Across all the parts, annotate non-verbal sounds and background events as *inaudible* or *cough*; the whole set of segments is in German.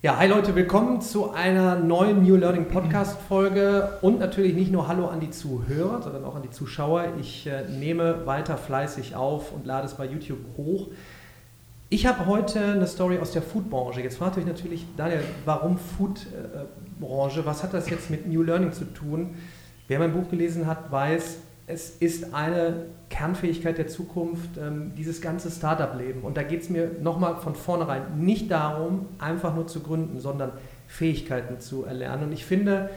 Ja, hi Leute, willkommen zu einer neuen New Learning Podcast Folge und natürlich nicht nur Hallo an die Zuhörer, sondern auch an die Zuschauer. Ich äh, nehme weiter fleißig auf und lade es bei YouTube hoch. Ich habe heute eine Story aus der Foodbranche. Jetzt fragt euch natürlich, Daniel, warum Foodbranche? Was hat das jetzt mit New Learning zu tun? Wer mein Buch gelesen hat, weiß, es ist eine Kernfähigkeit der Zukunft, ähm, dieses ganze Startup-Leben. Und da geht es mir nochmal von vornherein nicht darum, einfach nur zu gründen, sondern Fähigkeiten zu erlernen. Und ich finde,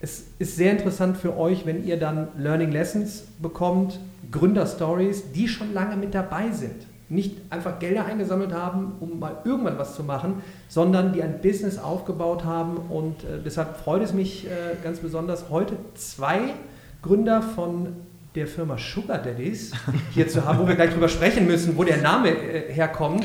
es ist sehr interessant für euch, wenn ihr dann Learning Lessons bekommt, Gründerstories, die schon lange mit dabei sind. Nicht einfach Gelder eingesammelt haben, um mal irgendwann was zu machen, sondern die ein Business aufgebaut haben. Und äh, deshalb freut es mich äh, ganz besonders, heute zwei Gründer von der Firma Sugar Daddies hier zu haben, wo wir gleich drüber sprechen müssen, wo der Name äh, herkommt.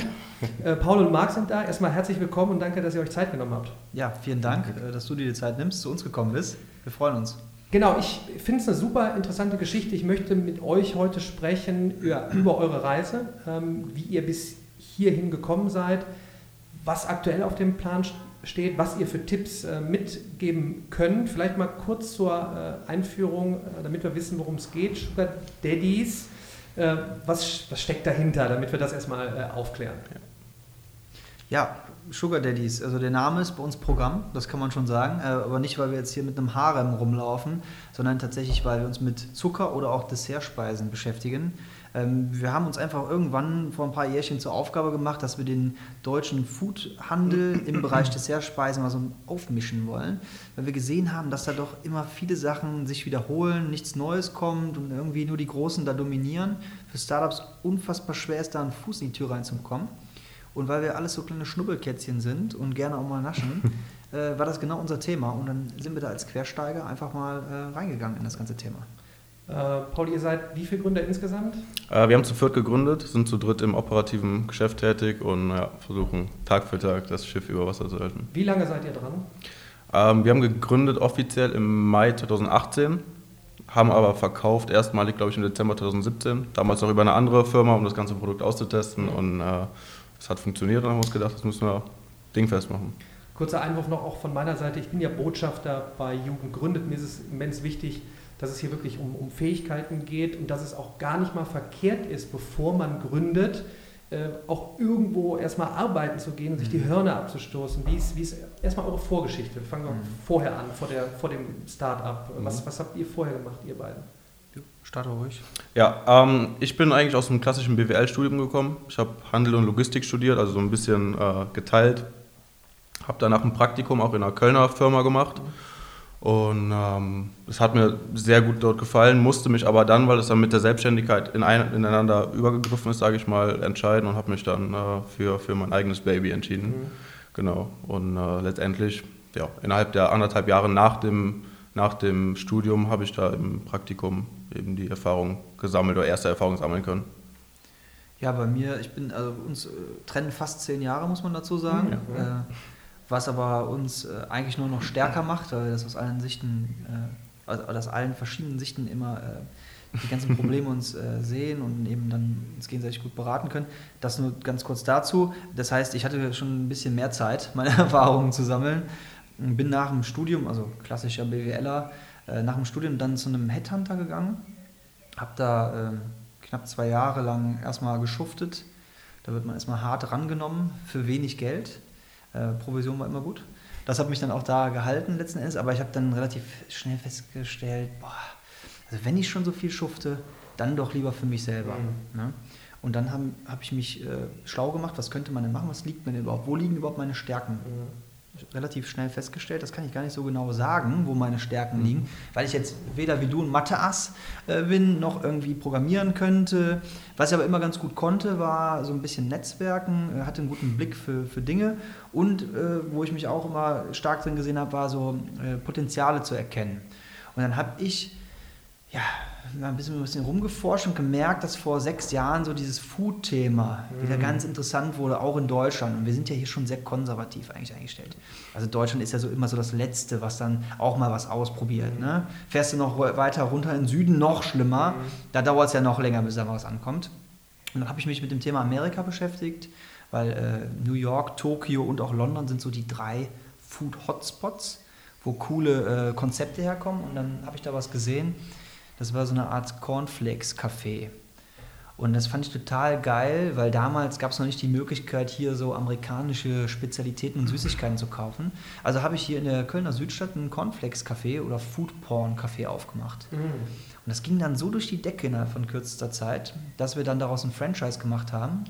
Äh, Paul und Marc sind da. Erstmal herzlich willkommen und danke, dass ihr euch Zeit genommen habt. Ja, vielen Dank, äh, dass du dir die Zeit nimmst, zu uns gekommen bist. Wir freuen uns. Genau, ich finde es eine super interessante Geschichte. Ich möchte mit euch heute sprechen über, über eure Reise, ähm, wie ihr bis hierhin gekommen seid, was aktuell auf dem Plan steht steht, was ihr für Tipps äh, mitgeben könnt. Vielleicht mal kurz zur äh, Einführung, äh, damit wir wissen, worum es geht. Sugar Daddies, äh, was, was steckt dahinter, damit wir das erstmal äh, aufklären? Ja, Sugar Daddies, also der Name ist bei uns Programm, das kann man schon sagen, äh, aber nicht, weil wir jetzt hier mit einem Harem rumlaufen, sondern tatsächlich, weil wir uns mit Zucker oder auch Dessertspeisen beschäftigen. Ähm, wir haben uns einfach irgendwann vor ein paar Jährchen zur Aufgabe gemacht, dass wir den deutschen Foodhandel *clears throat* im Bereich Dessertspeisen mal so aufmischen wollen, weil wir gesehen haben, dass da doch immer viele Sachen sich wiederholen, nichts Neues kommt und irgendwie nur die Großen da dominieren. Für Startups unfassbar schwer ist, da einen Fuß in die Tür reinzukommen. Und weil wir alles so kleine Schnubbelkätzchen sind und gerne auch mal naschen, *laughs* äh, war das genau unser Thema. Und dann sind wir da als Quersteiger einfach mal äh, reingegangen in das ganze Thema. Äh, Paul, ihr seid wie viele Gründer insgesamt? Äh, wir haben zu viert gegründet, sind zu dritt im operativen Geschäft tätig und ja, versuchen Tag für Tag das Schiff über Wasser zu halten. Wie lange seid ihr dran? Ähm, wir haben gegründet offiziell im Mai 2018, haben aber verkauft erstmalig, glaube ich, im Dezember 2017. Damals noch über eine andere Firma, um das ganze Produkt auszutesten und äh, es hat funktioniert und haben uns gedacht, das müssen wir dingfest machen. Kurzer Einwurf noch auch von meiner Seite. Ich bin ja Botschafter bei Jugend gründet. Mir ist es immens wichtig, dass es hier wirklich um, um Fähigkeiten geht und dass es auch gar nicht mal verkehrt ist, bevor man gründet, äh, auch irgendwo erstmal arbeiten zu gehen und sich die mhm. Hörner abzustoßen. Wie ist, wie ist erstmal eure Vorgeschichte? Fangen wir mhm. vorher an, vor, der, vor dem Start-up. Mhm. Was, was habt ihr vorher gemacht, ihr beiden? Starte ruhig. Ja, ähm, ich bin eigentlich aus dem klassischen BWL-Studium gekommen. Ich habe Handel und Logistik studiert, also so ein bisschen äh, geteilt. Habe danach ein Praktikum auch in einer Kölner Firma gemacht. Mhm und ähm, es hat mir sehr gut dort gefallen, musste mich aber dann, weil es dann mit der Selbstständigkeit in ein, ineinander übergegriffen ist, sage ich mal, entscheiden und habe mich dann äh, für, für mein eigenes Baby entschieden. Mhm. Genau. Und äh, letztendlich, ja, innerhalb der anderthalb Jahre nach dem, nach dem Studium habe ich da im Praktikum eben die Erfahrung gesammelt oder erste Erfahrung sammeln können. Ja, bei mir, ich bin, also uns äh, trennen fast zehn Jahre, muss man dazu sagen. Ja. Was aber uns äh, eigentlich nur noch stärker macht, weil wir das aus allen Sichten, äh, also aus allen verschiedenen Sichten immer äh, die ganzen *laughs* Probleme uns äh, sehen und eben dann uns gegenseitig gut beraten können. Das nur ganz kurz dazu. Das heißt, ich hatte schon ein bisschen mehr Zeit, *laughs* meine Erfahrungen zu sammeln. Bin nach dem Studium, also klassischer BWLer, äh, nach dem Studium dann zu einem Headhunter gegangen. Habe da ähm, knapp zwei Jahre lang erstmal geschuftet. Da wird man erstmal hart rangenommen für wenig Geld äh, Provision war immer gut. Das hat mich dann auch da gehalten letzten Endes, aber ich habe dann relativ schnell festgestellt, boah, also wenn ich schon so viel schufte, dann doch lieber für mich selber. Mhm. Ne? Und dann habe hab ich mich äh, schlau gemacht, was könnte man denn machen, was liegt mir denn überhaupt, wo liegen überhaupt meine Stärken? Mhm relativ schnell festgestellt, das kann ich gar nicht so genau sagen, wo meine Stärken mhm. liegen, weil ich jetzt weder wie du ein Mathe-Ass äh, bin, noch irgendwie programmieren könnte. Was ich aber immer ganz gut konnte, war so ein bisschen Netzwerken, äh, hatte einen guten Blick für, für Dinge und äh, wo ich mich auch immer stark drin gesehen habe, war so äh, Potenziale zu erkennen. Und dann habe ich ja, ein bisschen, ein bisschen rumgeforscht und gemerkt, dass vor sechs Jahren so dieses Food-Thema mhm. wieder ganz interessant wurde, auch in Deutschland. Und wir sind ja hier schon sehr konservativ eigentlich eingestellt. Also Deutschland ist ja so immer so das Letzte, was dann auch mal was ausprobiert. Mhm. Ne? Fährst du noch weiter runter in den Süden, noch schlimmer. Mhm. Da dauert es ja noch länger, bis da was ankommt. Und dann habe ich mich mit dem Thema Amerika beschäftigt, weil äh, New York, Tokio und auch London sind so die drei Food-Hotspots, wo coole äh, Konzepte herkommen. Und dann habe ich da was gesehen. Das war so eine Art Cornflakes-Café. Und das fand ich total geil, weil damals gab es noch nicht die Möglichkeit, hier so amerikanische Spezialitäten und Süßigkeiten zu kaufen. Also habe ich hier in der Kölner Südstadt ein Cornflakes-Café oder Foodporn-Café aufgemacht. Mhm. Und das ging dann so durch die Decke innerhalb von kürzester Zeit, dass wir dann daraus ein Franchise gemacht haben,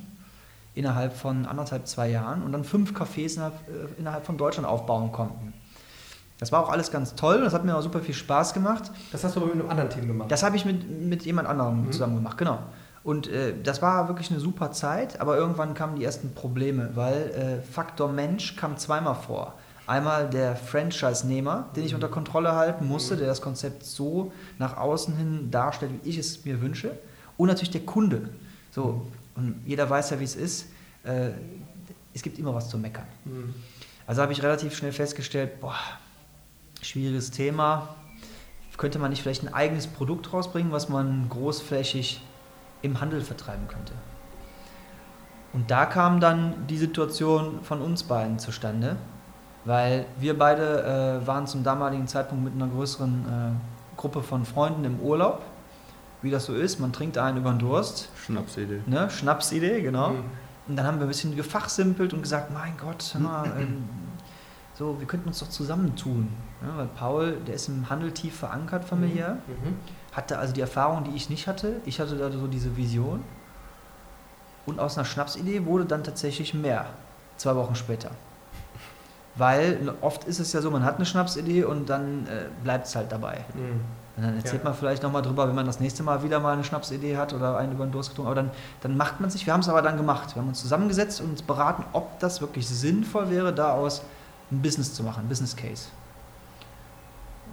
innerhalb von anderthalb, zwei Jahren und dann fünf Cafés innerhalb, äh, innerhalb von Deutschland aufbauen konnten. Das war auch alles ganz toll, das hat mir auch super viel Spaß gemacht. Das hast du aber mit einem anderen Team gemacht? Das habe ich mit, mit jemand anderem mhm. zusammen gemacht, genau. Und äh, das war wirklich eine super Zeit, aber irgendwann kamen die ersten Probleme, weil äh, Faktor Mensch kam zweimal vor. Einmal der Franchise-Nehmer, den ich unter Kontrolle halten musste, der das Konzept so nach außen hin darstellt, wie ich es mir wünsche. Und natürlich der Kunde. So, und jeder weiß ja, wie es ist. Äh, es gibt immer was zu meckern. Mhm. Also habe ich relativ schnell festgestellt, boah, schwieriges Thema. Könnte man nicht vielleicht ein eigenes Produkt rausbringen, was man großflächig im Handel vertreiben könnte. Und da kam dann die Situation von uns beiden zustande, weil wir beide äh, waren zum damaligen Zeitpunkt mit einer größeren äh, Gruppe von Freunden im Urlaub. Wie das so ist, man trinkt einen über den Durst. Schnapsidee. Ne? Schnapsidee, genau. Mhm. Und dann haben wir ein bisschen gefachsimpelt und gesagt, mein Gott, na, *clears throat* äh, so, wir könnten uns doch zusammentun. Ja, weil Paul, der ist im Handel tief verankert familiär. Mhm. mhm hatte also die Erfahrung, die ich nicht hatte. Ich hatte da so diese Vision. Und aus einer Schnapsidee wurde dann tatsächlich mehr, zwei Wochen später. Weil oft ist es ja so, man hat eine Schnapsidee und dann äh, bleibt es halt dabei. Mhm. Und dann erzählt ja. man vielleicht nochmal drüber, wenn man das nächste Mal wieder mal eine Schnapsidee hat oder einen über den Durst getrunken. Aber dann, dann macht man sich, wir haben es aber dann gemacht. Wir haben uns zusammengesetzt und uns beraten, ob das wirklich sinnvoll wäre, daraus ein Business zu machen, ein Business Case.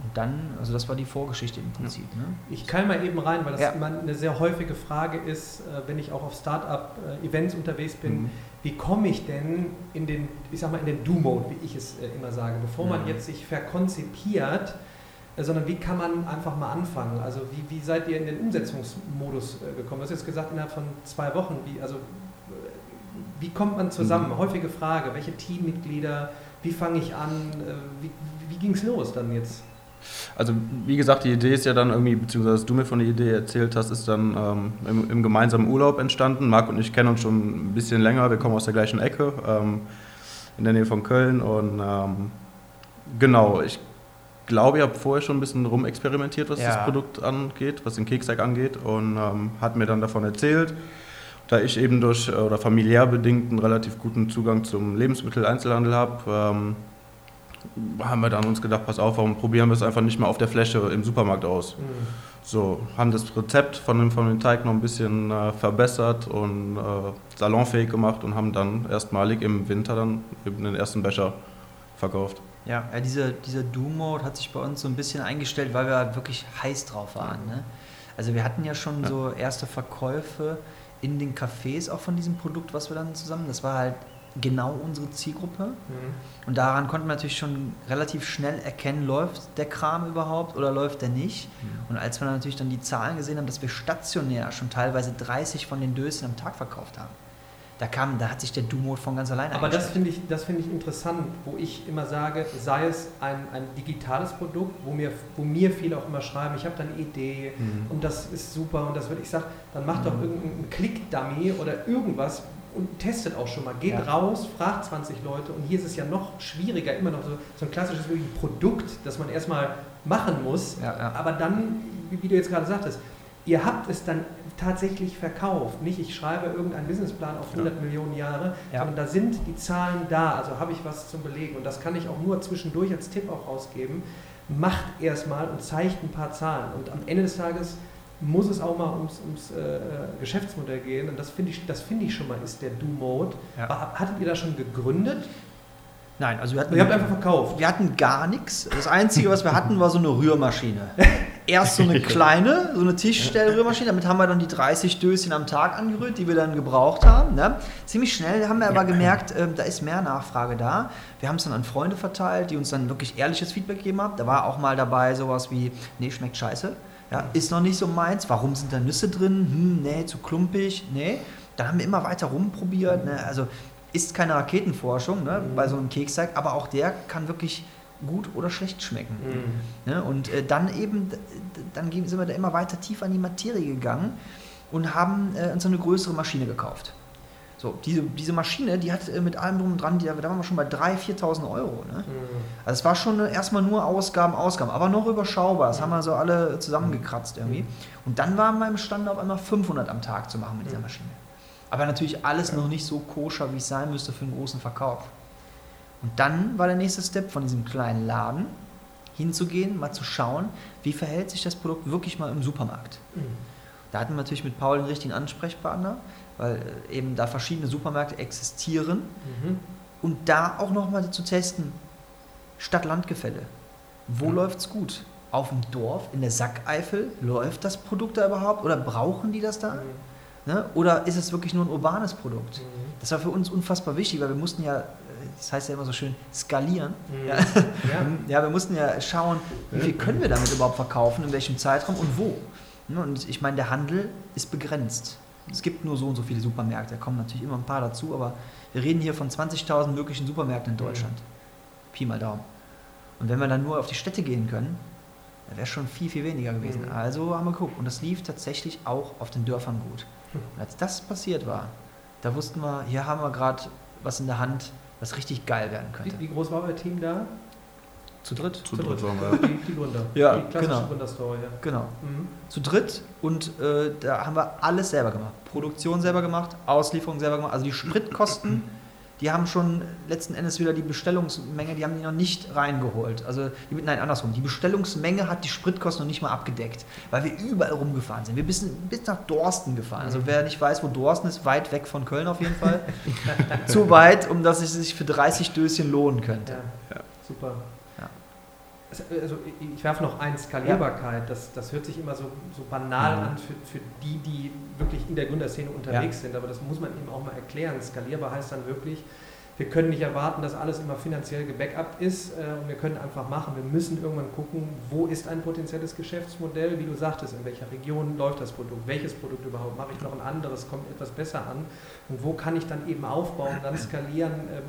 Und dann, also das war die Vorgeschichte im Prinzip. Ja. Ne? Ich kann mal eben rein, weil das ja. immer eine sehr häufige Frage ist, äh, wenn ich auch auf Startup-Events unterwegs bin. Mhm. Wie komme ich denn in den, ich sag mal, in den Do-Mode, wie ich es äh, immer sage, bevor man jetzt sich verkonzipiert, äh, sondern wie kann man einfach mal anfangen? Also wie, wie seid ihr in den Umsetzungsmodus gekommen? Du hast jetzt gesagt, innerhalb von zwei Wochen, wie, also wie kommt man zusammen? Mhm. Häufige Frage, welche Teammitglieder, wie fange ich an, wie, wie ging es los dann jetzt? Also wie gesagt, die Idee ist ja dann irgendwie, beziehungsweise dass du mir von der Idee erzählt hast, ist dann ähm, im, im, gemeinsamen Urlaub entstanden. Marc und ich kennen uns schon ein bisschen länger, wir kommen aus der gleichen Ecke, ähm, in der Nähe von Köln. Und ähm, genau, ich glaube, ihr habt vorher schon ein bisschen rumexperimentiert, was ja. das Produkt angeht, was den Keksteig angeht und ähm, hat mir dann davon erzählt. Da ich eben durch oder familiär bedingt einen relativ guten Zugang zum Lebensmitteleinzelhandel habe, ähm, haben wir dann uns gedacht, pass auf, warum probieren wir es einfach nicht mehr auf der Fläche im Supermarkt aus? Mhm. So, haben das Rezept von dem, von dem Teig noch ein bisschen äh, verbessert und äh, salonfähig gemacht und haben dann erstmalig im Winter dann eben den ersten Becher verkauft. Ja, ja dieser, dieser Do-Mode hat sich bei uns so ein bisschen eingestellt, weil wir wirklich heiß drauf waren. Ne? Also wir hatten ja schon ja. so erste Verkäufe in den Cafés auch von diesem Produkt, was wir dann zusammen, das war halt genau unsere Zielgruppe. Mhm. Und daran konnten wir natürlich schon relativ schnell erkennen, läuft der Kram überhaupt oder läuft der nicht. Mhm. Und als wir dann natürlich dann die Zahlen gesehen haben, dass wir stationär schon teilweise 30 von den Döschen am Tag verkauft haben, da kam, da hat sich der Do-Mode von ganz alleine Aber das finde ich, find ich interessant, wo ich immer sage, sei es ein, ein digitales Produkt, wo mir, wo mir viele auch immer schreiben, ich habe da eine Idee mhm. und das ist super und das wird, ich sage, dann mach mhm. doch irgendeinen Klick-Dummy oder irgendwas, und testet auch schon mal. Geht ja. raus, fragt 20 Leute und hier ist es ja noch schwieriger, immer noch so, so ein klassisches Produkt, das man erstmal machen muss. Ja, ja. Aber dann, wie, wie, du jetzt gerade sagtest, ihr habt es dann tatsächlich verkauft. Nicht, ich schreibe irgendeinen Businessplan auf 100 Millionen Jahre, sondern da sind die Zahlen da. Also habe ich was zum Belegen. Und das kann ich auch nur zwischendurch als Tipp auch rausgeben. Macht erstmal und zeigt ein paar Zahlen. Und am Ende des Tages muss es auch mal ums, ums äh, Geschäftsmodell gehen. Und das finde ich, find ich schon mal, ist der Do-Mode. Ja. Hattet ihr das schon gegründet? Nein, also wir hatten. Ihr habt einfach verkauft. Wir hatten gar nichts. Das Einzige, was wir hatten, war so eine Rührmaschine. *laughs* Erst so eine *laughs* kleine, so eine Tischstellrührmaschine. Damit haben wir dann die 30 Döschen am Tag angerührt, die wir dann gebraucht haben. Ne? Ziemlich schnell haben wir aber gemerkt, äh, da ist mehr Nachfrage da. Wir haben es dann an Freunde verteilt, die uns dann wirklich ehrliches Feedback gegeben haben. Da war auch mal dabei sowas wie, nee, schmeckt scheiße. Ja, ist noch nicht so meins. Warum sind da Nüsse drin? Hm, nee, zu klumpig. Nee. Dann haben wir immer weiter rumprobiert. Ne? Also ist keine Raketenforschung ne, bei so einem Keksteig, aber auch der kann wirklich gut oder schlecht schmecken. Mhm. Ne, und äh, dann eben, dann sind wir da immer weiter tief an die Materie gegangen und haben äh, uns eine größere Maschine gekauft. So, diese, diese Maschine, die hat äh, mit allem drum und dran, die, da waren wir schon bei 3.000, 4.000 Euro. Ne? Mhm. Also es war schon erstmal nur Ausgaben, Ausgaben, aber noch überschaubar. Das mhm. haben wir so alle zusammengekratzt irgendwie. Und dann waren wir imstande, auf einmal 500 am Tag zu machen mit dieser mhm. Maschine. Aber natürlich alles noch nicht so koscher, wie es sein müsste für einen großen Verkauf. Und dann war der nächste Step von diesem kleinen Laden hinzugehen, mal zu schauen, wie verhält sich das Produkt wirklich mal im Supermarkt. Mhm. Da hatten wir natürlich mit Paul den richtigen Ansprechpartner weil äh, eben da verschiedene Supermärkte existieren. Mhm. Und da auch nochmal zu testen, Stadt-Land-Gefälle. Wo mhm. läuft es gut? Auf dem Dorf, in der Sackeifel, läuft das Produkt da überhaupt? Oder brauchen die das da? Mhm. Ne? Oder ist es wirklich nur ein urbanes Produkt? Mhm. Das war für uns unfassbar wichtig, weil wir mussten ja, äh, das heißt ja immer so schön, skalieren. Mhm. Ja. Ja. *laughs* ja. wir mussten ja schauen, wie viel können wir damit überhaupt verkaufen, in welchem Zeitraum und wo. Ne? Und ich meine, der Handel ist begrenzt es gibt nur so und so viele Supermärkte, da kommen natürlich immer ein paar dazu, aber wir reden hier von 20.000 möglichen Supermärkten in Deutschland. Mhm. Pi mal Daumen. Und wenn wir dann nur auf die Städte gehen können, dann wäre es schon viel, viel weniger gewesen. Mhm. Also haben wir geguckt. Und das lief tatsächlich auch auf den Dörfern gut. Mhm. Und als das passiert war, da wussten wir, hier haben wir gerade was in der Hand, was richtig geil werden könnte. Wie, wie groß war euer Team da? Zu dritt? Zu, Zu dritt, waren wir. Die, die Gründer. Ja, die klassische genau. Gründerstory. Ja. Genau. Mhm. Zu dritt und äh, da haben wir alles selber gemacht. Produktion selber gemacht, Auslieferung selber gemacht. Also die Spritkosten, *clears throat* die haben schon letzten Endes wieder die Bestellungsmenge, die haben die noch nicht reingeholt. Also, die, nein, andersrum. Die Bestellungsmenge hat die Spritkosten noch nicht mal abgedeckt, weil wir überall rumgefahren sind. Wir sind bis nach Dorsten gefahren. Also wer nicht weiß, wo Dorsten ist, weit weg von Köln auf jeden Fall. *laughs* Zu weit, um dass es sich für 30 Döschen lohnen könnte. Ja, ja. super also ich werfe noch ein, Skalierbarkeit, ja. das, das hört sich immer so, so banal mhm. an für, für die, die wirklich in der Gründerszene unterwegs ja. sind, aber das muss man eben auch mal erklären. Skalierbar heißt dann wirklich, wir können nicht erwarten, dass alles immer finanziell gebackupt ist äh, und wir können einfach machen. Wir müssen irgendwann gucken, wo ist ein potenzielles Geschäftsmodell, wie du sagtest, in welcher Region läuft das Produkt, welches Produkt überhaupt, mache ich noch ein anderes, kommt etwas besser an und wo kann ich dann eben aufbauen, dann skalieren, äh,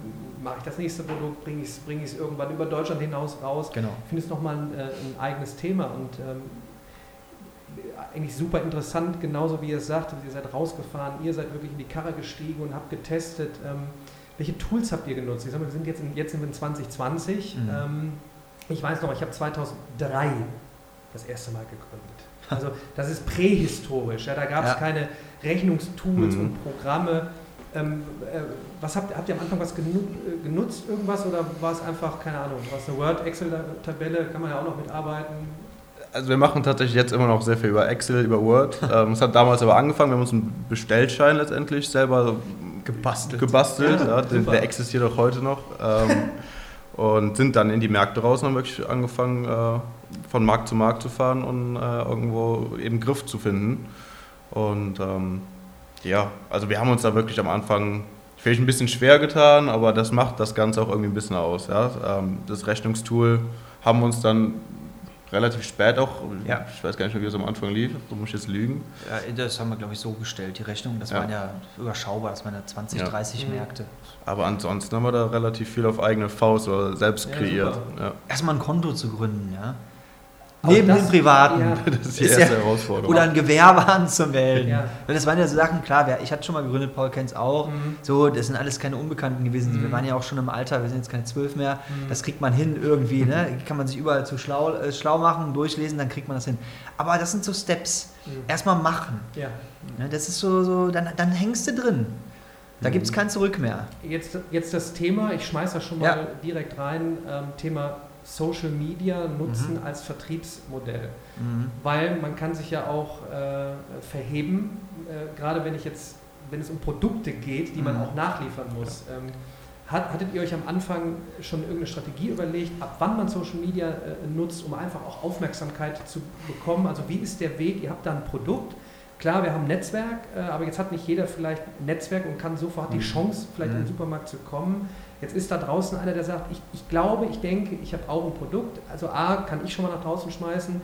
mache ich das nächste Produkt, bringe ich es bring irgendwann über Deutschland hinaus raus. Genau. Ich finde es nochmal ein, äh, ein eigenes Thema und ähm, eigentlich super interessant, genauso wie ihr es sagt, ihr seid rausgefahren, ihr seid wirklich in die Karre gestiegen und habt getestet. Ähm, welche Tools habt ihr genutzt? Ich sag mal, wir sind jetzt, in, jetzt sind wir in 2020. Mhm. Ähm, ich weiß noch, ich habe 2003 das erste Mal gegründet. Also das ist prähistorisch. Ja, da gab es ja. keine Rechnungstools mhm. und Programme. Ähm, äh, was habt, habt ihr am Anfang was genu äh, genutzt, irgendwas, oder war es einfach, keine Ahnung, war es eine Word-Excel-Tabelle, kann man ja auch noch mitarbeiten? Also wir machen tatsächlich jetzt immer noch sehr viel über Excel, über Word. *laughs* ähm, es hat damals aber angefangen, wir haben uns einen Bestellschein letztendlich selber gebastelt. gebastelt ja, der, der, existiert auch heute noch. Ähm, *laughs* und sind dann in die Märkte raus und haben wirklich angefangen, äh, von Markt zu Markt zu fahren und äh, irgendwo eben Griff zu finden. Und ähm, ja, also wir haben uns da wirklich am Anfang vielleicht ein bisschen schwer getan, aber das macht das Ganze auch irgendwie ein bisschen aus. Ja? Ähm, das Rechnungstool haben wir uns dann relativ spät auch, ja. ich weiß gar nicht mehr, wie es am Anfang lief, du musst jetzt lügen. Ja, das haben wir, glaube ich, so gestellt, die Rechnung, das ja. waren ja überschaubar, das waren ja 20, ja. 30 mhm. Märkte. Aber ansonsten haben wir da relativ viel auf eigene Faust oder selbst kreiert. Erstmal ein Konto zu gründen, ja. Neben das, dem Privaten. Ja. Das ist die ist erste ja, Herausforderung. Oder ein Gewerbe anzumelden. Ja. Das waren ja so Sachen, klar, ich hatte schon mal gegründet, Paul kennt es auch. Mhm. So, das sind alles keine Unbekannten gewesen. Mhm. Wir waren ja auch schon im Alter, wir sind jetzt keine zwölf mehr. Mhm. Das kriegt man hin irgendwie. Ne? Kann man sich überall zu schlau, äh, schlau machen, durchlesen, dann kriegt man das hin. Aber das sind so Steps. Mhm. Erstmal machen. Ja. Ne, das ist so, so dann, dann hängst du drin. Da gibt es mhm. kein Zurück mehr. Jetzt, jetzt das Thema, ich schmeiße das schon mal direkt rein, ähm, Thema Social Media nutzen mhm. als Vertriebsmodell. Mhm. Weil man kann sich ja auch äh, verheben, äh, gerade wenn ich jetzt, wenn es um Produkte geht, die man mhm. auch nachliefern muss. Ähm, hat, hattet ihr euch am Anfang schon irgendeine Strategie überlegt, ab wann man Social Media äh, nutzt, um einfach auch Aufmerksamkeit zu bekommen? Also wie ist der Weg? Ihr habt da ein Produkt. Klar, wir haben Netzwerk, äh, aber jetzt hat nicht jeder vielleicht ein Netzwerk und kann sofort die mhm. Chance, vielleicht in den mhm. Supermarkt zu kommen. Jetzt ist da draußen einer, der sagt, ich, ich glaube, ich denke, ich habe auch ein Produkt. Also A, kann ich schon mal nach draußen schmeißen.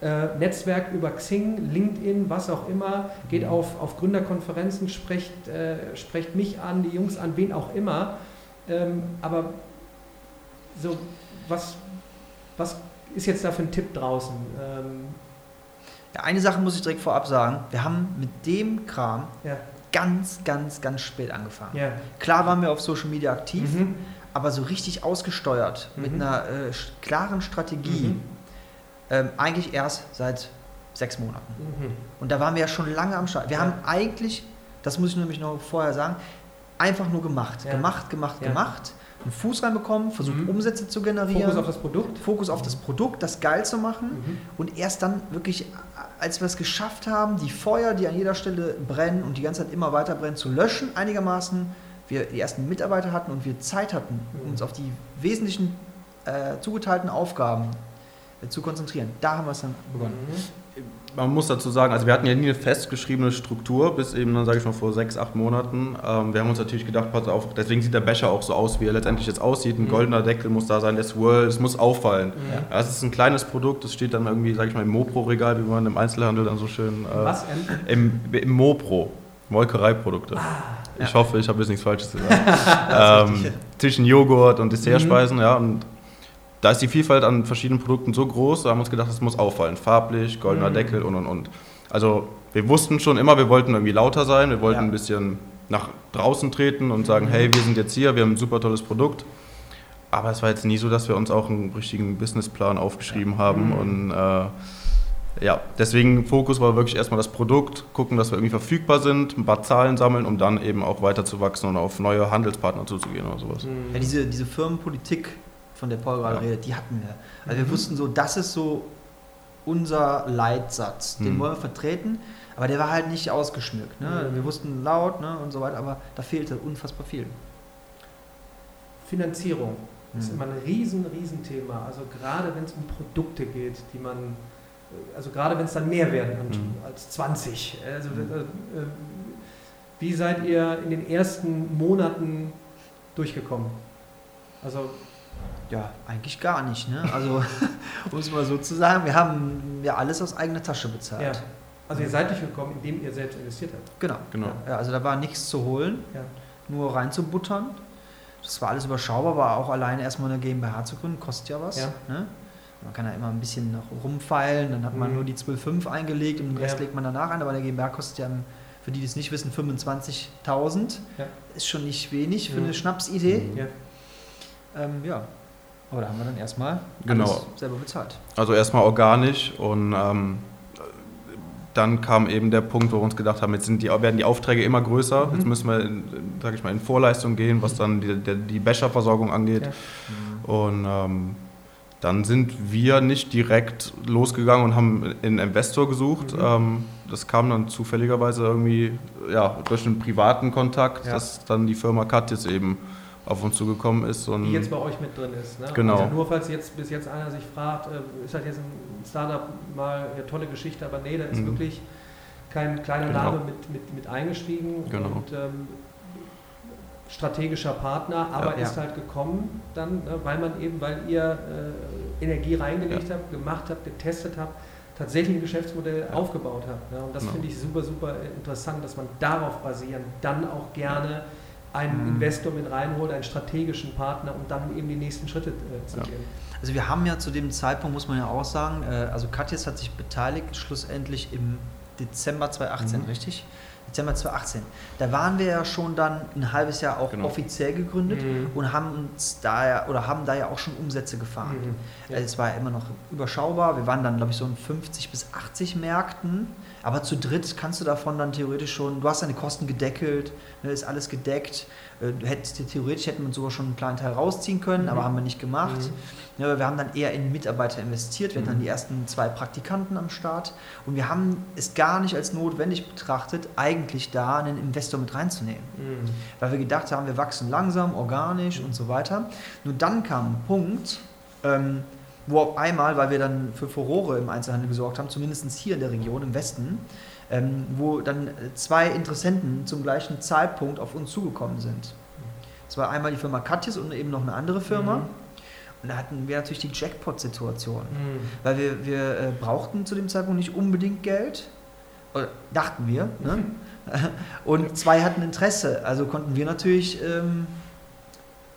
äh, Netzwerk über Xing, LinkedIn, was auch immer, geht Mhm. auf, auf Gründerkonferenzen, sprecht, äh, sprecht mich an, die Jungs an, wen auch immer. Ähm, aber so, was, was ist jetzt da für ein Tipp draußen? Ähm, Ja, eine Sache muss ich direkt vorab sagen. Wir haben mit dem Kram ja, ganz, ganz, ganz spät angefangen. ja. Klar waren wir auf Social Media aktiv, Mhm. aber so richtig ausgesteuert mit Mhm. einer äh, klaren Strategie Mhm. ähm, eigentlich erst seit sechs Monaten. Mhm. Und da waren wir ja schon lange am Start. Wir Ja. haben eigentlich, das muss ich nämlich noch vorher sagen, einfach nur gemacht. Ja. Gemacht, gemacht, Ja. gemacht. Einen Fuß reinbekommen, versucht Mhm. Umsätze zu generieren. Fokus auf das Produkt. Fokus auf das Produkt, das geil zu machen. Mhm. Und erst dann wirklich, als wir es geschafft haben, die Feuer, die an jeder Stelle brennen und die ganze Zeit immer weiter brennen, zu löschen, einigermaßen, wir die ersten Mitarbeiter hatten und wir Zeit hatten, Mhm. uns auf die wesentlichen äh, zugeteilten Aufgaben äh, zu konzentrieren. Da haben wir es dann begonnen. Mhm. Man muss dazu sagen, also wir hatten ja nie eine festgeschriebene Struktur, bis eben dann, sage ich mal, vor sechs, acht Monaten. Ähm, wir haben uns natürlich gedacht, pass auf, deswegen sieht der Becher auch so aus, wie er letztendlich jetzt aussieht. Ein Mhm. goldener Deckel muss da sein, der Swirl, es muss auffallen. Mhm. Ja, es ist ein kleines Produkt, das steht dann irgendwie, sage ich mal, im Mopro-Regal, wie man im Einzelhandel dann so schön... Äh, Was? Im, Im Mopro, Molkereiprodukte. ich ja. hoffe, ich habe jetzt nichts Falsches gesagt. *laughs* ähm, zwischen Joghurt und Dessertspeisen, ja. Und da ist die Vielfalt an verschiedenen Produkten so groß, da haben wir uns gedacht, das muss auffallen. Farblich, goldener Mhm. Deckel und und und. Also wir wussten schon immer, wir wollten irgendwie lauter sein, wir wollten Ja. ein bisschen nach draußen treten und sagen, Mhm. hey, wir sind jetzt hier, wir haben ein super tolles Produkt. Aber es war jetzt nie so, dass wir uns auch einen richtigen Businessplan aufgeschrieben haben. Mhm. Und äh, ja, deswegen Fokus war wirklich erstmal das Produkt, gucken, dass wir irgendwie verfügbar sind, ein paar Zahlen sammeln, um dann eben auch weiter zu wachsen und auf neue Handelspartner zuzugehen oder sowas. Mhm. Ja, diese, diese Firmenpolitik, von der Paul gerade Ja. redet, die hatten wir. Also Mhm. wir wussten so, das ist so unser Leitsatz. Den Mhm. wollen wir vertreten, aber der war halt nicht ausgeschmückt. Ne? Mhm. Wir wussten laut ne, und so weiter, aber da fehlte unfassbar viel. Finanzierung ist Mhm. immer ein riesen, riesen Thema. Also gerade wenn es um Produkte geht, die man, also gerade wenn es dann mehr werden Mhm. als 20. Also äh, wie seid ihr in den ersten Monaten durchgekommen? Also Ja, eigentlich gar nicht. Ne? Also, *laughs* um es mal so zu sagen, wir haben ja alles aus eigener Tasche bezahlt. ja, also ihr seid durchgekommen, indem ihr selbst investiert habt. Genau. Genau. Ja, also da war nichts zu holen, Ja. nur reinzubuttern. Das war alles überschaubar, aber auch alleine erstmal eine GmbH zu gründen, kostet ja was. Ja. Ne? Man kann ja immer ein bisschen noch rumfeilen, dann hat man Mhm. nur die 12,5 eingelegt und den Rest Ja. legt man danach ein, aber eine GmbH kostet ja, für die, die es nicht wissen, 25.000. Ja. Ist schon nicht wenig für Mhm. eine Schnapsidee. Ja. Ähm, ja, aber da haben wir dann erstmal Genau. alles selber bezahlt. Also erstmal organisch und ähm, dann kam eben der Punkt, wo wir uns gedacht haben, jetzt sind die, werden die Aufträge immer größer. Mhm. Jetzt müssen wir, in, sag ich mal, in Vorleistung gehen, was dann die, die, die Becherversorgung angeht. Ja. Und ähm, dann sind wir nicht direkt losgegangen und haben einen Investor gesucht. Mhm. Ähm, das kam dann zufälligerweise irgendwie ja, durch einen privaten Kontakt, Ja. dass dann die Firma Katjes eben auf uns zugekommen ist. Und Die jetzt bei euch mit drin ist. Ne? Genau. Also nur falls jetzt bis jetzt einer sich fragt, äh, ist halt jetzt ein Startup mal eine tolle Geschichte, aber nee, da ist Mhm. wirklich kein kleiner Genau. Name mit, mit, mit eingestiegen Genau. und ähm, strategischer Partner, aber Ja. ist halt gekommen dann, ne, weil man eben, weil ihr äh, Energie reingelegt habt, gemacht habt, getestet habt, tatsächlich ein Geschäftsmodell Ja. aufgebaut habt. Ne? Und das Genau. finde ich super, super interessant, dass man darauf basierend dann auch gerne einen Mhm. Investor mit reinholt, einen strategischen Partner, um dann eben die nächsten Schritte äh, zu Ja. gehen. Also wir haben ja zu dem Zeitpunkt, muss man ja auch sagen, äh, also Katjes hat sich beteiligt schlussendlich im Dezember 2018, Mhm. richtig? Dezember 2018. Da waren wir ja schon dann ein halbes Jahr auch Genau. offiziell gegründet Mhm. und haben uns da ja, oder haben da ja auch schon Umsätze gefahren. Mhm. Ja. Also es war ja immer noch überschaubar. Wir waren dann, glaube ich, so in 50 bis 80 Märkten. Aber zu dritt kannst du davon dann theoretisch schon, du hast deine Kosten gedeckelt, ne, ist alles gedeckt. Äh, Du hättest, theoretisch hätten wir sogar schon einen kleinen Teil rausziehen können, Mhm. aber haben wir nicht gemacht. Mhm. Ja, wir haben dann eher in Mitarbeiter investiert. Wir hatten dann Mhm. die ersten zwei Praktikanten am Start. Und wir haben es gar nicht als notwendig betrachtet, eigentlich da einen Investor mit reinzunehmen Mhm. weil wir gedacht haben, wir wachsen langsam, organisch und so weiter. Nur dann kam ein Punkt, ähm, wo auf einmal, weil wir dann für Furore im Einzelhandel gesorgt haben, zumindest hier in der Region, im Westen, ähm, wo dann zwei Interessenten zum gleichen Zeitpunkt auf uns zugekommen sind. Es war einmal die Firma Katjes und eben noch eine andere Firma. Mhm. Und da hatten wir natürlich die Jackpot-Situation. Mhm. Weil wir, wir äh, brauchten zu dem Zeitpunkt nicht unbedingt Geld. Oder dachten wir. Ne? *laughs* Und zwei hatten Interesse. Also konnten wir natürlich ähm,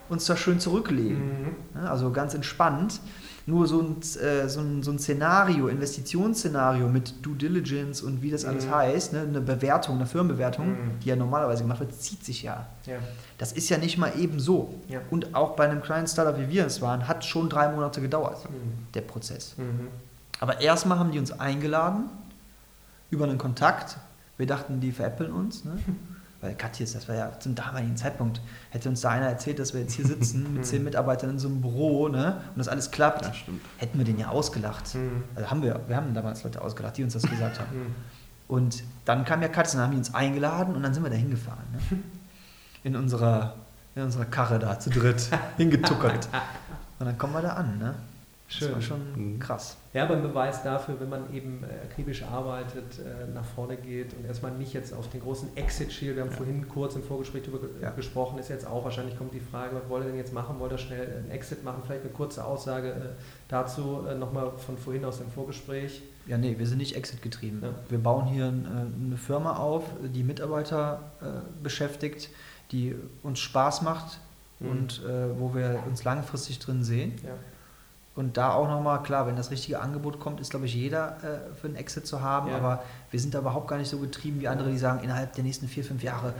uns da schön zurücklegen. Mhm. Also ganz entspannt. Nur so ein, äh, so, ein, so ein Szenario, Investitionsszenario mit Due Diligence und wie das alles mhm. heißt, ne? eine Bewertung, eine Firmenbewertung, mhm. die ja normalerweise gemacht wird, zieht sich ja. ja. Das ist ja nicht mal eben so. Ja. Und auch bei einem kleinen Startup, wie wir es waren, hat schon drei Monate gedauert, mhm. der Prozess. Mhm. Aber erstmal haben die uns eingeladen über einen Kontakt. Wir dachten, die veräppeln uns. Ne? *laughs* weil Katjes, das war ja zum damaligen Zeitpunkt, hätte uns da einer erzählt, dass wir jetzt hier sitzen *laughs* mit zehn Mitarbeitern in so einem Büro ne, und das alles klappt, ja, hätten wir den ja ausgelacht. Mhm. Also haben wir, wir haben damals Leute ausgelacht, die uns das gesagt haben. Mhm. Und dann kam ja Katjes, dann haben die uns eingeladen und dann sind wir da hingefahren. Ne? *laughs* In, unserer, in unserer Karre da zu dritt, *laughs* hingetuckert. Und dann kommen wir da an. Ne? Schön. Das war schon mhm. krass. Ja, aber ein Beweis dafür, wenn man eben äh, akribisch arbeitet, äh, nach vorne geht und erstmal nicht jetzt auf den großen Exit schielt. Wir haben ja. vorhin kurz im Vorgespräch darüber ja. gesprochen, ist jetzt auch wahrscheinlich kommt die Frage, was wollt ihr denn jetzt machen? Wollt ihr schnell einen Exit machen? Vielleicht eine kurze Aussage äh, dazu nochmal von vorhin aus dem Vorgespräch. Ja, nee, wir sind nicht Exit getrieben. Ja. Wir bauen hier eine Firma auf, die Mitarbeiter beschäftigt, die uns Spaß macht mhm. und wo wir uns langfristig drin sehen. Ja und da auch nochmal, klar, wenn das richtige Angebot kommt, ist, glaube ich, jeder äh, für einen Exit zu haben. Ja. Aber wir sind da überhaupt gar nicht so getrieben wie andere, die sagen, innerhalb der nächsten vier, fünf Jahre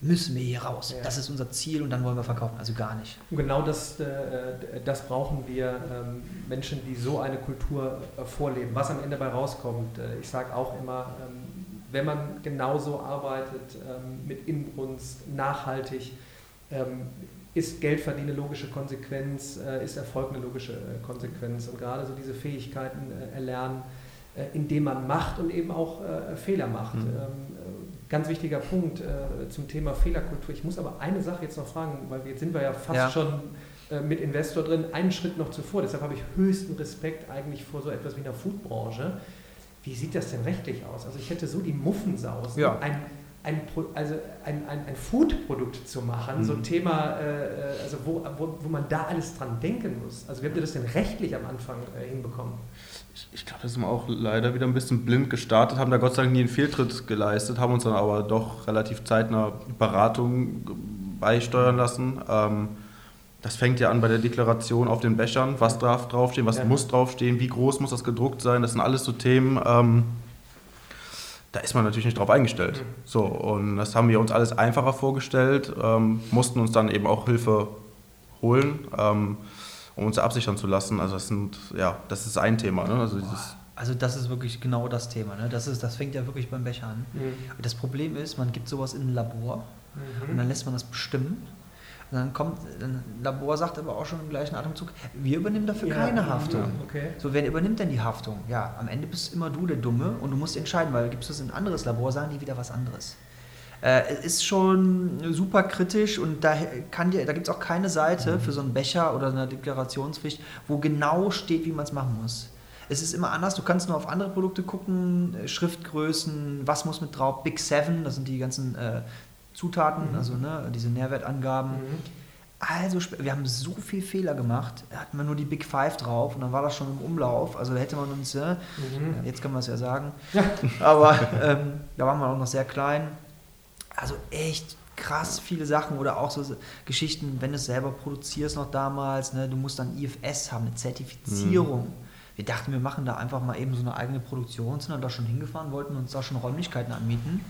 müssen wir hier raus. Ja. Das ist unser Ziel und dann wollen wir verkaufen. Also gar nicht. Und genau das, äh, das brauchen wir ähm, Menschen, die so eine Kultur äh, vorleben. Was am Ende dabei rauskommt, äh, ich sage auch immer, ähm, wenn man genauso arbeitet, ähm, mit Inbrunst, nachhaltig, ähm, ist Geld verdienen eine logische Konsequenz, äh, ist Erfolg eine logische äh, Konsequenz. Und gerade so diese Fähigkeiten äh, erlernen, indem man macht und eben auch Fehler macht. Mhm. Ähm, ganz wichtiger Punkt zum Thema Fehlerkultur. Ich muss aber eine Sache jetzt noch fragen, weil jetzt sind wir ja fast ja. schon mit Investor drin, einen Schritt noch zuvor. Deshalb habe ich höchsten Respekt eigentlich vor so etwas wie einer Foodbranche. Wie sieht das denn rechtlich aus? Also ich hätte so die Muffensausen. Ja. Ein, ein, also ein, ein, ein Food-Produkt zu machen, mhm. so ein mhm. Thema, äh, also wo, wo, wo man da alles dran denken muss. Also wie habt ihr das denn rechtlich am Anfang äh, hinbekommen? Ich, ich glaube, das sind wir auch leider wieder ein bisschen blind gestartet, haben da Gott sei Dank nie einen Fehltritt geleistet, haben uns dann aber doch relativ zeitnah Beratung beisteuern lassen. Ähm, das fängt ja an bei der Deklaration auf den Bechern, was darf draufstehen, was ja. muss draufstehen, wie groß muss das gedruckt sein, das sind alles so Themen. Ähm, da ist man natürlich nicht drauf eingestellt. So, und das haben wir uns alles einfacher vorgestellt, ähm, mussten uns dann eben auch Hilfe holen, ähm, um uns absichern zu lassen. Also das sind, ja, das ist ein Thema. Ne? Also, also das ist wirklich genau das Thema. Ne? Das, ist, das fängt ja wirklich beim Becher an. Mhm. Das Problem ist, man gibt sowas in ein Labor mhm. und dann lässt man das bestimmen und dann kommt, ein Labor sagt aber auch schon im gleichen Atemzug, wir übernehmen dafür ja, keine Haftung. Okay. So, wer übernimmt denn die Haftung? Ja, am Ende bist immer du der Dumme und du musst entscheiden, weil gibst du es in ein anderes Labor, sagen die wieder was anderes. Äh, es ist schon super kritisch und da, kann da gibt es auch keine Seite für so einen Becher oder eine Deklarationspflicht, wo genau steht, wie man es machen muss. Es ist immer anders. Du kannst nur auf andere Produkte gucken, Schriftgrößen, was muss mit drauf. Big Seven, das sind die ganzen äh, Zutaten, mhm. also ne, diese Nährwertangaben. Mhm. Also, wir haben so viel Fehler gemacht, da hatten wir nur die Big Five drauf und dann war das schon im Umlauf. Also, da hätte man uns, äh, mhm. jetzt kann man es ja sagen, *laughs* aber ähm, da waren wir auch noch sehr klein. Also, echt krass viele Sachen oder auch so Geschichten, wenn du es selber produzierst noch damals, ne, du musst dann IFS haben, eine Zertifizierung. Mhm. Wir dachten, wir machen da einfach mal eben so eine eigene Produktion, sind dann da schon hingefahren, wollten uns da schon Räumlichkeiten anmieten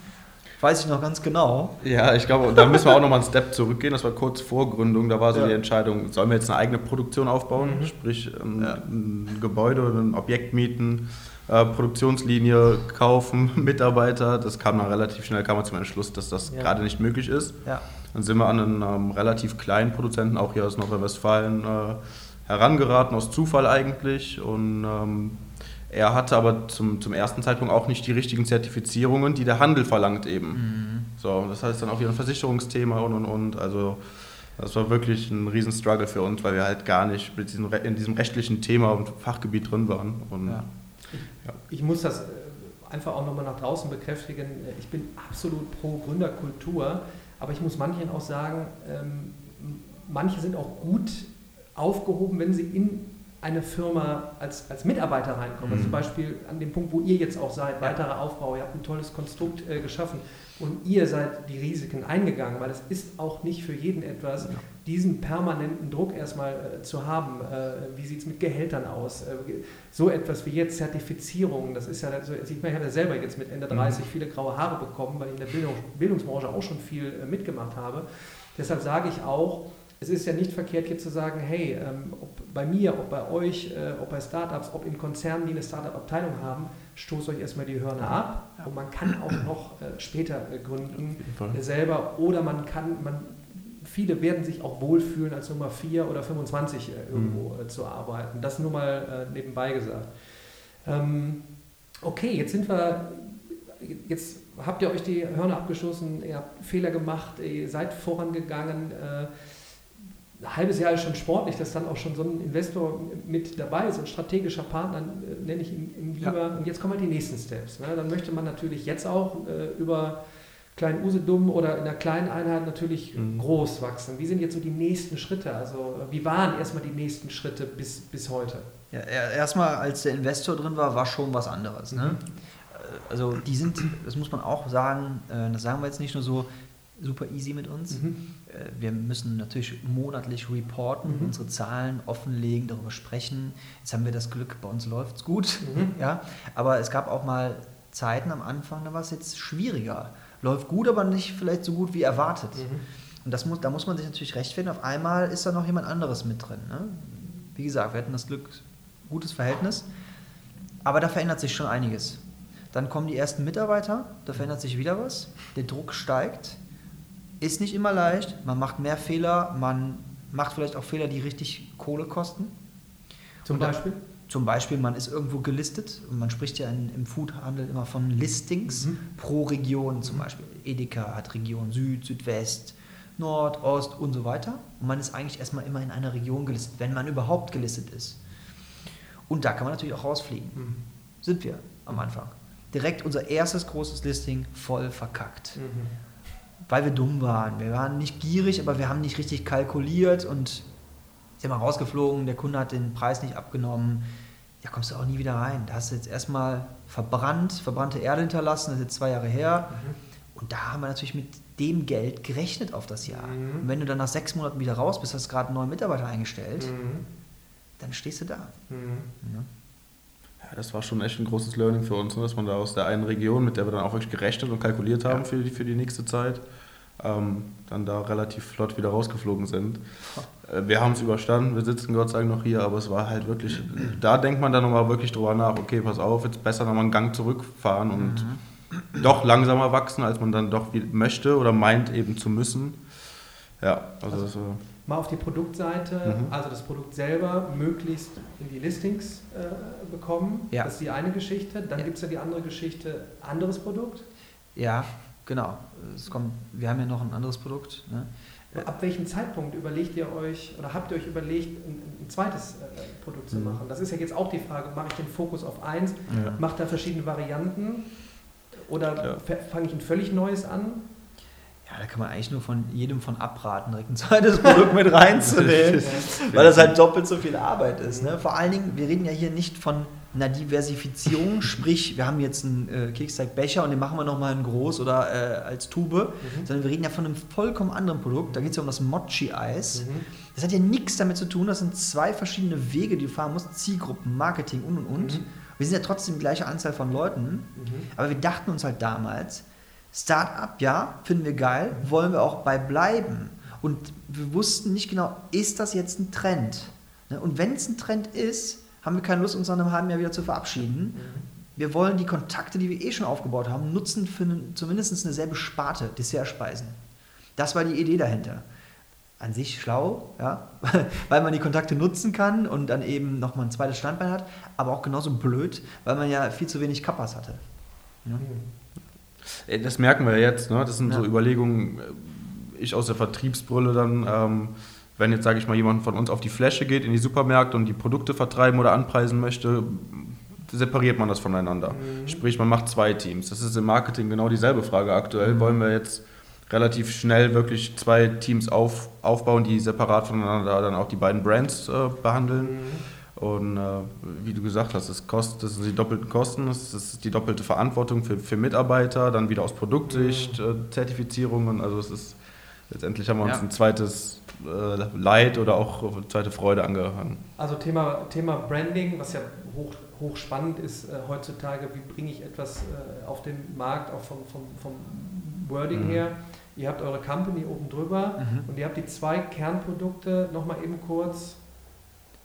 weiß ich noch ganz genau. Ja, ich glaube, da müssen wir auch noch mal einen Step zurückgehen. Das war kurz vor Gründung. Da war so ja. die Entscheidung, sollen wir jetzt eine eigene Produktion aufbauen, mhm. sprich ein, ja. ein, Gebäude oder ein Objekt mieten, äh, Produktionslinie kaufen, *laughs* Mitarbeiter. Das kam dann relativ schnell, kam man zum Entschluss, dass das ja. gerade nicht möglich ist. Dann sind wir an einen ähm, relativ kleinen Produzenten, auch hier aus Nordrhein-Westfalen, äh, herangeraten, aus Zufall eigentlich. Und ähm, er hatte aber zum, zum ersten Zeitpunkt auch nicht die richtigen Zertifizierungen, die der Handel verlangt eben. Mhm. So, das heißt dann auch wieder ein Versicherungsthema und und und. Also das war wirklich ein riesen Struggle für uns, weil wir halt gar nicht mit diesem, in diesem rechtlichen Thema und Fachgebiet drin waren. Und, ja. Ja. Ich muss das äh, einfach auch nochmal nach draußen bekräftigen. Ich bin absolut pro Gründerkultur, aber ich muss manchen auch sagen, ähm, manche sind auch gut aufgehoben, wenn sie in eine Firma als, als Mitarbeiter reinkommen. Also mhm. zum Beispiel an dem Punkt, wo ihr jetzt auch seid, weiterer Aufbau, ihr habt ein tolles Konstrukt äh, geschaffen und ihr seid die Risiken eingegangen, weil es ist auch nicht für jeden etwas, ja. diesen permanenten Druck erstmal äh, zu haben. Äh, wie sieht es mit Gehältern aus? Äh, so etwas wie jetzt Zertifizierung, das ist ja, also ich, meine, ich habe ja selber jetzt mit Ende 30 mhm. viele graue Haare bekommen, weil ich in der Bildung, Bildungsbranche auch schon viel äh, mitgemacht habe. Deshalb sage ich auch, es ist ja nicht verkehrt, hier zu sagen, hey, ähm, ob bei mir, ob bei euch, äh, ob bei Startups, ob in Konzernen, die eine Startup-Abteilung haben, stoßt euch erstmal die Hörner ab ja. und man kann auch noch äh, später äh, gründen äh, selber oder man kann, man, viele werden sich auch wohlfühlen, als Nummer 4 oder 25 äh, irgendwo mhm. Äh, zu arbeiten. Das nur mal nebenbei gesagt. Ähm, okay, jetzt sind wir, jetzt habt ihr euch die Hörner abgeschossen, ihr habt Fehler gemacht, ihr seid vorangegangen ein halbes Jahr ist schon sportlich, dass dann auch schon so ein Investor mit dabei ist, ein strategischer Partner, äh, nenne ich ihn, lieber. Ja. Und jetzt kommen halt die nächsten Steps. Ne? Dann möchte man natürlich jetzt auch äh, über kleinen Usedum oder in einer kleinen Einheit natürlich mhm. groß wachsen. Wie sind jetzt so die nächsten Schritte? Also wie waren erstmal die nächsten Schritte bis, bis heute? Ja, erstmal, als der Investor drin war, war schon was anderes. Ne? Mhm. Also die sind, das muss man auch sagen, äh, das sagen wir jetzt nicht nur so, super easy mit uns. Mhm. Äh, wir müssen natürlich monatlich reporten, mhm. unsere Zahlen offenlegen, darüber sprechen. Jetzt haben wir das Glück, bei uns läuft es gut. Mhm. *laughs* Ja? Aber es gab auch mal Zeiten am Anfang, da war es jetzt schwieriger. Läuft gut, aber nicht vielleicht so gut wie erwartet. Mhm. Und das muss, da muss man sich natürlich rechtfertigen. Auf einmal ist da noch jemand anderes mit drin. Ne? Wie gesagt, wir hatten das Glück, gutes Verhältnis. Aber da verändert sich schon einiges. Dann kommen die ersten Mitarbeiter, da verändert sich wieder was. Der Druck steigt. Ist nicht immer leicht, man macht mehr Fehler, man macht vielleicht auch Fehler, die richtig Kohle kosten. Zum da, Beispiel? Zum Beispiel, man ist irgendwo gelistet und man spricht ja in, im Foodhandel immer von Listings mhm. pro Region, zum Beispiel Edeka hat Region Süd, Südwest, Nord, Ost und so weiter. Und man ist eigentlich erstmal immer in einer Region gelistet, wenn man überhaupt gelistet ist. Und da kann man natürlich auch rausfliegen. Mhm. Sind wir am Anfang. Direkt unser erstes großes Listing voll verkackt. Mhm weil wir dumm waren. Wir waren nicht gierig, aber wir haben nicht richtig kalkuliert und sind mal rausgeflogen, der Kunde hat den Preis nicht abgenommen. Ja, kommst du auch nie wieder rein. Da hast du jetzt erstmal verbrannt, verbrannte Erde hinterlassen, das ist jetzt zwei Jahre her. Mhm. Und da haben wir natürlich mit dem Geld gerechnet auf das Jahr. Mhm. Und wenn du dann nach sechs Monaten wieder raus bist, hast gerade einen neuen Mitarbeiter eingestellt, mhm. dann stehst du da. Mhm. Ja. Ja, das war schon echt ein großes Learning für uns, ne? dass man da aus der einen Region, mit der wir dann auch wirklich gerechnet und kalkuliert haben ja. für, die, für die nächste Zeit, ähm, dann da relativ flott wieder rausgeflogen sind. Äh, wir haben es überstanden, wir sitzen Gott sei Dank noch hier, aber es war halt wirklich, da denkt man dann nochmal wirklich drüber nach, okay, pass auf, jetzt besser nochmal einen Gang zurückfahren und mhm. doch langsamer wachsen, als man dann doch möchte oder meint eben zu müssen. Ja, also, also so. Mal auf die Produktseite, mhm. also das Produkt selber möglichst in die Listings äh, bekommen. Ja. Das ist die eine Geschichte. Dann ja. gibt es ja die andere Geschichte, anderes Produkt. Ja, Genau, es kommt, wir haben ja noch ein anderes Produkt. Ne? Ab welchem Zeitpunkt überlegt ihr euch oder habt ihr euch überlegt, ein, ein zweites äh, Produkt zu mhm. machen? Das ist ja jetzt auch die Frage, mache ich den Fokus auf eins, ja. mache da verschiedene Varianten oder fange ich ein völlig neues an? Ja, da kann man eigentlich nur von jedem von abraten, direkt ein zweites *laughs* Produkt mit reinzunehmen, *laughs* weil das halt doppelt so viel Arbeit ist. Ne? Vor allen Dingen, wir reden ja hier nicht von einer Diversifizierung, *laughs* sprich, wir haben jetzt einen äh, Keksteigbecher und den machen wir nochmal in groß oder äh, als Tube, mhm. sondern wir reden ja von einem vollkommen anderen Produkt. Da geht es ja um das Mochi-Eis. Mhm. Das hat ja nichts damit zu tun, das sind zwei verschiedene Wege, die du fahren musst, Zielgruppen, Marketing und und und. Mhm. Wir sind ja trotzdem die gleiche Anzahl von Leuten, mhm. aber wir dachten uns halt damals, Start-up, ja, finden wir geil, wollen wir auch bei bleiben. Und wir wussten nicht genau, ist das jetzt ein Trend? Ne, und wenn es ein Trend ist, haben wir keine Lust, uns nach einem halben Jahr wieder zu verabschieden. Wir wollen die Kontakte, die wir eh schon aufgebaut haben, nutzen für zumindest eine selbe Sparte, Dessertspeisen. Das war die Idee dahinter. An sich schlau, ja, *laughs* weil man die Kontakte nutzen kann und dann eben nochmal ein zweites Standbein hat, aber auch genauso blöd, weil man ja viel zu wenig Kappas hatte. Ja. Mhm. Das merken wir jetzt, ne? das sind ja. so Überlegungen, äh, ich aus der Vertriebsbrille dann. Ähm, wenn jetzt, sage ich mal, jemand von uns auf die Fläche geht, in die Supermärkte und die Produkte vertreiben oder anpreisen möchte, separiert man das voneinander. Mhm. Sprich, man macht zwei Teams. Das ist im Marketing genau dieselbe Frage aktuell. Mhm. Wollen wir jetzt relativ schnell wirklich zwei Teams auf, aufbauen, die separat voneinander dann auch die beiden Brands äh, behandeln. Mhm. Und äh, wie du gesagt hast, das, kostet, das sind die doppelten Kosten, das ist die doppelte Verantwortung für, für Mitarbeiter, dann wieder aus Produktsicht, mhm. äh, Zertifizierungen. Also es ist letztendlich haben wir uns ja. ein zweites äh, Leid oder auch eine zweite Freude angehangen. Also Thema, Thema Branding, was ja hoch, hoch spannend ist äh, heutzutage, wie bringe ich etwas äh, auf den Markt, auch vom, vom, vom Wording mhm. her. Ihr habt eure Company oben drüber mhm. und ihr habt die zwei Kernprodukte, nochmal eben kurz.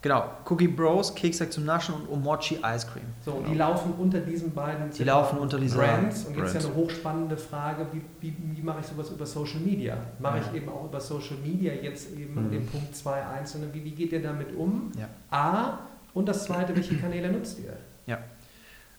Genau, Cookie Bros, Kekse zum Naschen und Omochi Ice Cream. So, genau. die laufen unter diesen beiden die laufen unter diesen Brands. Und jetzt Brands. ja eine hochspannende Frage, wie, wie, wie mache ich sowas über Social Media? Mache ja. ich eben auch über Social Media jetzt eben mhm. den Punkt 2.1, sondern wie, wie geht ihr damit um? Ja. A, und das zweite, welche *clears throat* Kanäle nutzt ihr? Ja.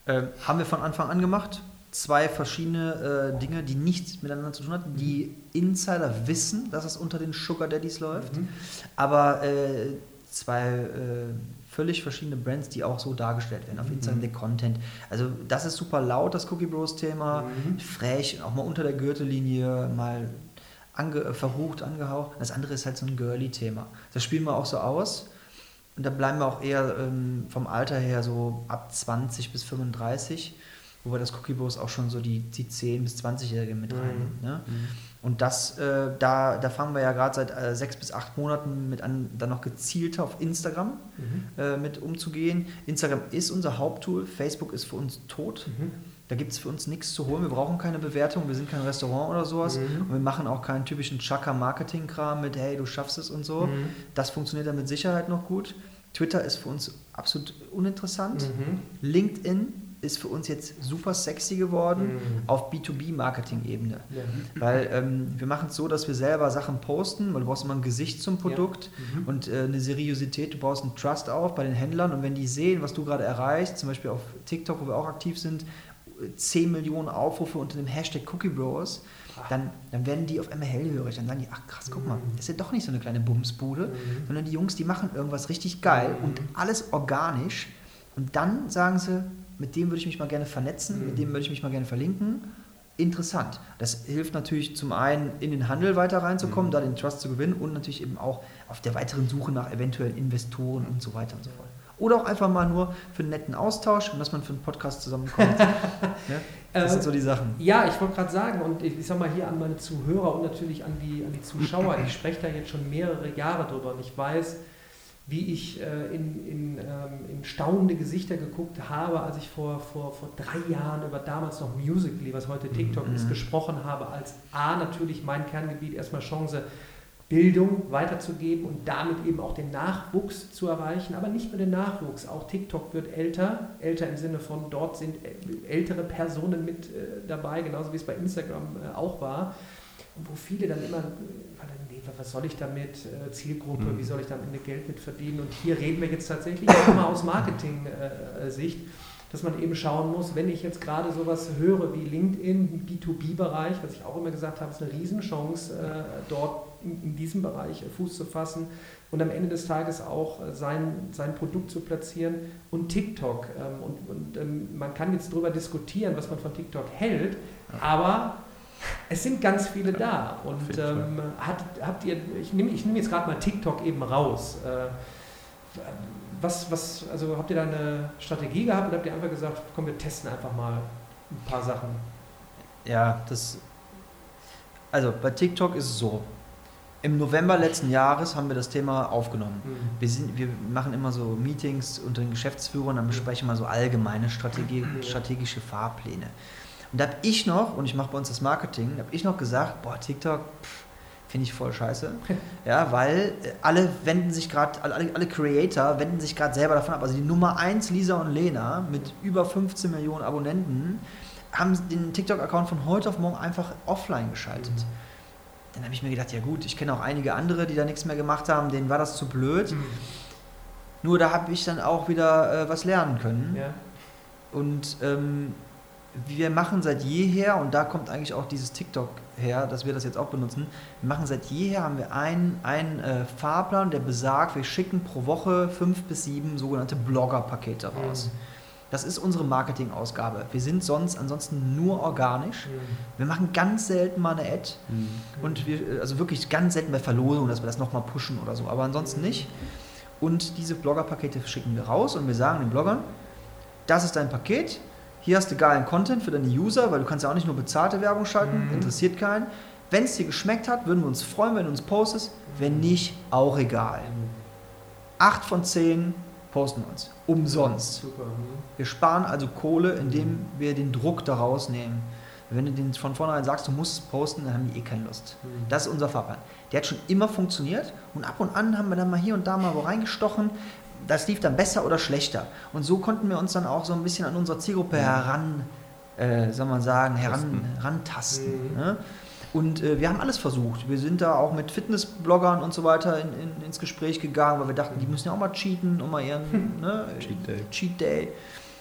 Äh, haben wir von Anfang an gemacht zwei verschiedene äh, Dinge, die nichts miteinander zu tun haben. Die Insider wissen, dass es unter den Sugar Daddies läuft, mhm. aber äh, zwei äh, völlig verschiedene Brands, die auch so dargestellt werden. Auf mhm. Instagram der Content. Also das ist super laut, das Cookie Bros Thema. Mhm. Frech, auch mal unter der Gürtellinie, mal ange, verrucht, angehaucht. Das andere ist halt so ein Girly-Thema. Das spielen wir auch so aus. Und da bleiben wir auch eher ähm, vom Alter her so ab 20 bis 35 wo wir das Cookie Bros auch schon so die, die 10- bis 20-Jährigen mit rein. Mhm. Ne? Mhm. Und das, äh, da, da fangen wir ja gerade seit äh, sechs bis acht Monaten mit an, dann noch gezielter auf Instagram mhm. äh, mit umzugehen. Instagram ist unser Haupttool, Facebook ist für uns tot. Mhm. Da gibt es für uns nichts zu holen. Wir brauchen keine Bewertung, wir sind kein Restaurant oder sowas. Mhm. Und wir machen auch keinen typischen Chaka-Marketing-Kram mit, hey, du schaffst es und so. Mhm. Das funktioniert dann mit Sicherheit noch gut. Twitter ist für uns absolut uninteressant. Mhm. LinkedIn ist für uns jetzt super sexy geworden mhm. auf B2B-Marketing-Ebene. Ja. Weil ähm, wir machen es so, dass wir selber Sachen posten, weil du brauchst immer ein Gesicht zum Produkt ja. mhm. und äh, eine Seriosität, du baust einen Trust auf bei den Händlern und wenn die sehen, was du gerade erreichst, zum Beispiel auf TikTok, wo wir auch aktiv sind, 10 Millionen Aufrufe unter dem Hashtag Cookie Bros, dann, dann werden die auf einmal hellhörig. Dann sagen die, ach krass, guck mal, mhm. das ist ja doch nicht so eine kleine Bumsbude, mhm. sondern die Jungs, die machen irgendwas richtig geil mhm. und alles organisch. Und dann sagen sie, mit dem würde ich mich mal gerne vernetzen, mhm. mit dem würde ich mich mal gerne verlinken. Interessant. Das hilft natürlich zum einen in den Handel weiter reinzukommen, mhm. da den Trust zu gewinnen und natürlich eben auch auf der weiteren Suche nach eventuellen Investoren und so weiter und so fort. Oder auch einfach mal nur für einen netten Austausch und dass man für einen Podcast zusammenkommt. ja? *laughs* Das sind so die Sachen. Ja, ich wollte gerade sagen, und ich, ich sage mal hier an meine Zuhörer und natürlich an die, an die Zuschauer, ich spreche da jetzt schon mehrere Jahre drüber und ich weiß, wie ich äh, in, in, ähm, in, staunende Gesichter geguckt habe, als ich vor, vor, vor drei Jahren über damals noch Musical.ly, was heute TikTok mhm. ist, gesprochen habe, als A natürlich mein Kerngebiet erstmal Chance, Bildung weiterzugeben und damit eben auch den Nachwuchs zu erreichen, aber nicht nur den Nachwuchs, auch TikTok wird älter, älter im Sinne von dort sind ältere Personen mit äh, dabei, genauso wie es bei Instagram äh, auch war, wo viele dann immer was soll ich damit, äh, Zielgruppe, mhm. wie soll ich da am Ende Geld mit verdienen? Und hier reden wir jetzt tatsächlich auch mal aus Marketing-Sicht, dass man eben schauen muss, wenn ich jetzt gerade sowas höre wie LinkedIn, B2B-Bereich, was ich auch immer gesagt habe, ist eine Riesenchance, äh, dort in, diesem Bereich Fuß zu fassen und am Ende des Tages auch äh, sein, sein Produkt zu platzieren und TikTok. Ähm, und, und ähm, man kann jetzt darüber diskutieren, was man von TikTok hält, aber es sind ganz viele da. Und ähm, hat, habt ihr, ich nehme ich nehm jetzt gerade mal TikTok eben raus. Äh, was, was, also habt ihr da eine Strategie gehabt und habt ihr einfach gesagt, komm, wir testen einfach mal ein paar Sachen? Ja, das. Also bei TikTok ist es so. Im November letzten Jahres haben wir das Thema aufgenommen. Mhm. Wir, sind, wir machen immer so Meetings unter den Geschäftsführern, dann besprechen wir so allgemeine Strategie, strategische Fahrpläne. Und da habe ich noch, und ich mache bei uns das Marketing, da habe ich noch gesagt, boah, TikTok, finde ich voll scheiße. *laughs* ja, weil äh, alle wenden sich gerade, alle, alle Creator wenden sich gerade selber davon ab. Also die Nummer 1, Lisa und Lena, mit über 15 Millionen Abonnenten, haben den TikTok-Account von heute auf morgen einfach offline geschaltet. Mhm. Dann habe ich mir gedacht, ja gut, ich kenne auch einige andere, die da nichts mehr gemacht haben, denen war das zu blöd. Mhm. Nur da habe ich dann auch wieder äh, was lernen können. Ja. Und ähm, wir machen seit jeher, und da kommt eigentlich auch dieses TikTok her, dass wir das jetzt auch benutzen, wir machen seit jeher, haben wir einen, einen äh, Fahrplan, der besagt, wir schicken pro Woche fünf bis sieben sogenannte Blogger-Pakete raus. Mhm. Das ist unsere Marketingausgabe. Wir sind sonst ansonsten nur organisch. Mhm. Wir machen ganz selten mal eine Ad. Mhm. Und wir, also wirklich ganz selten bei Verlosungen, dass wir das nochmal pushen oder so, aber ansonsten nicht. Und diese Blogger-Pakete schicken wir raus und wir sagen den Bloggern, das ist dein Paket, hier hast du geilen Content für deine User, weil du kannst ja auch nicht nur bezahlte Werbung schalten, mhm. interessiert keinen. Wenn es dir geschmeckt hat, würden wir uns freuen, wenn du uns postest. Wenn nicht, auch egal. Mhm. Acht von zehn posten wir uns. Umsonst. Super. Mhm. Wir sparen also Kohle, indem wir den Druck daraus nehmen. Wenn du den von vornherein sagst, du musst es posten, dann haben die eh keine Lust. Mhm. Das ist unser Fahrplan. Der hat schon immer funktioniert und ab und an haben wir dann mal hier und da mal wo reingestochen. Das lief dann besser oder schlechter. Und so konnten wir uns dann auch so ein bisschen an unsere Zielgruppe mhm. heran, äh, soll man sagen, heran, herantasten. Mhm. Ne? Und äh, wir haben alles versucht. Wir sind da auch mit Fitnessbloggern und so weiter in, in, ins Gespräch gegangen, weil wir dachten, die müssen ja auch mal cheaten und mal ihren ne, Cheat Day. Cheat Day.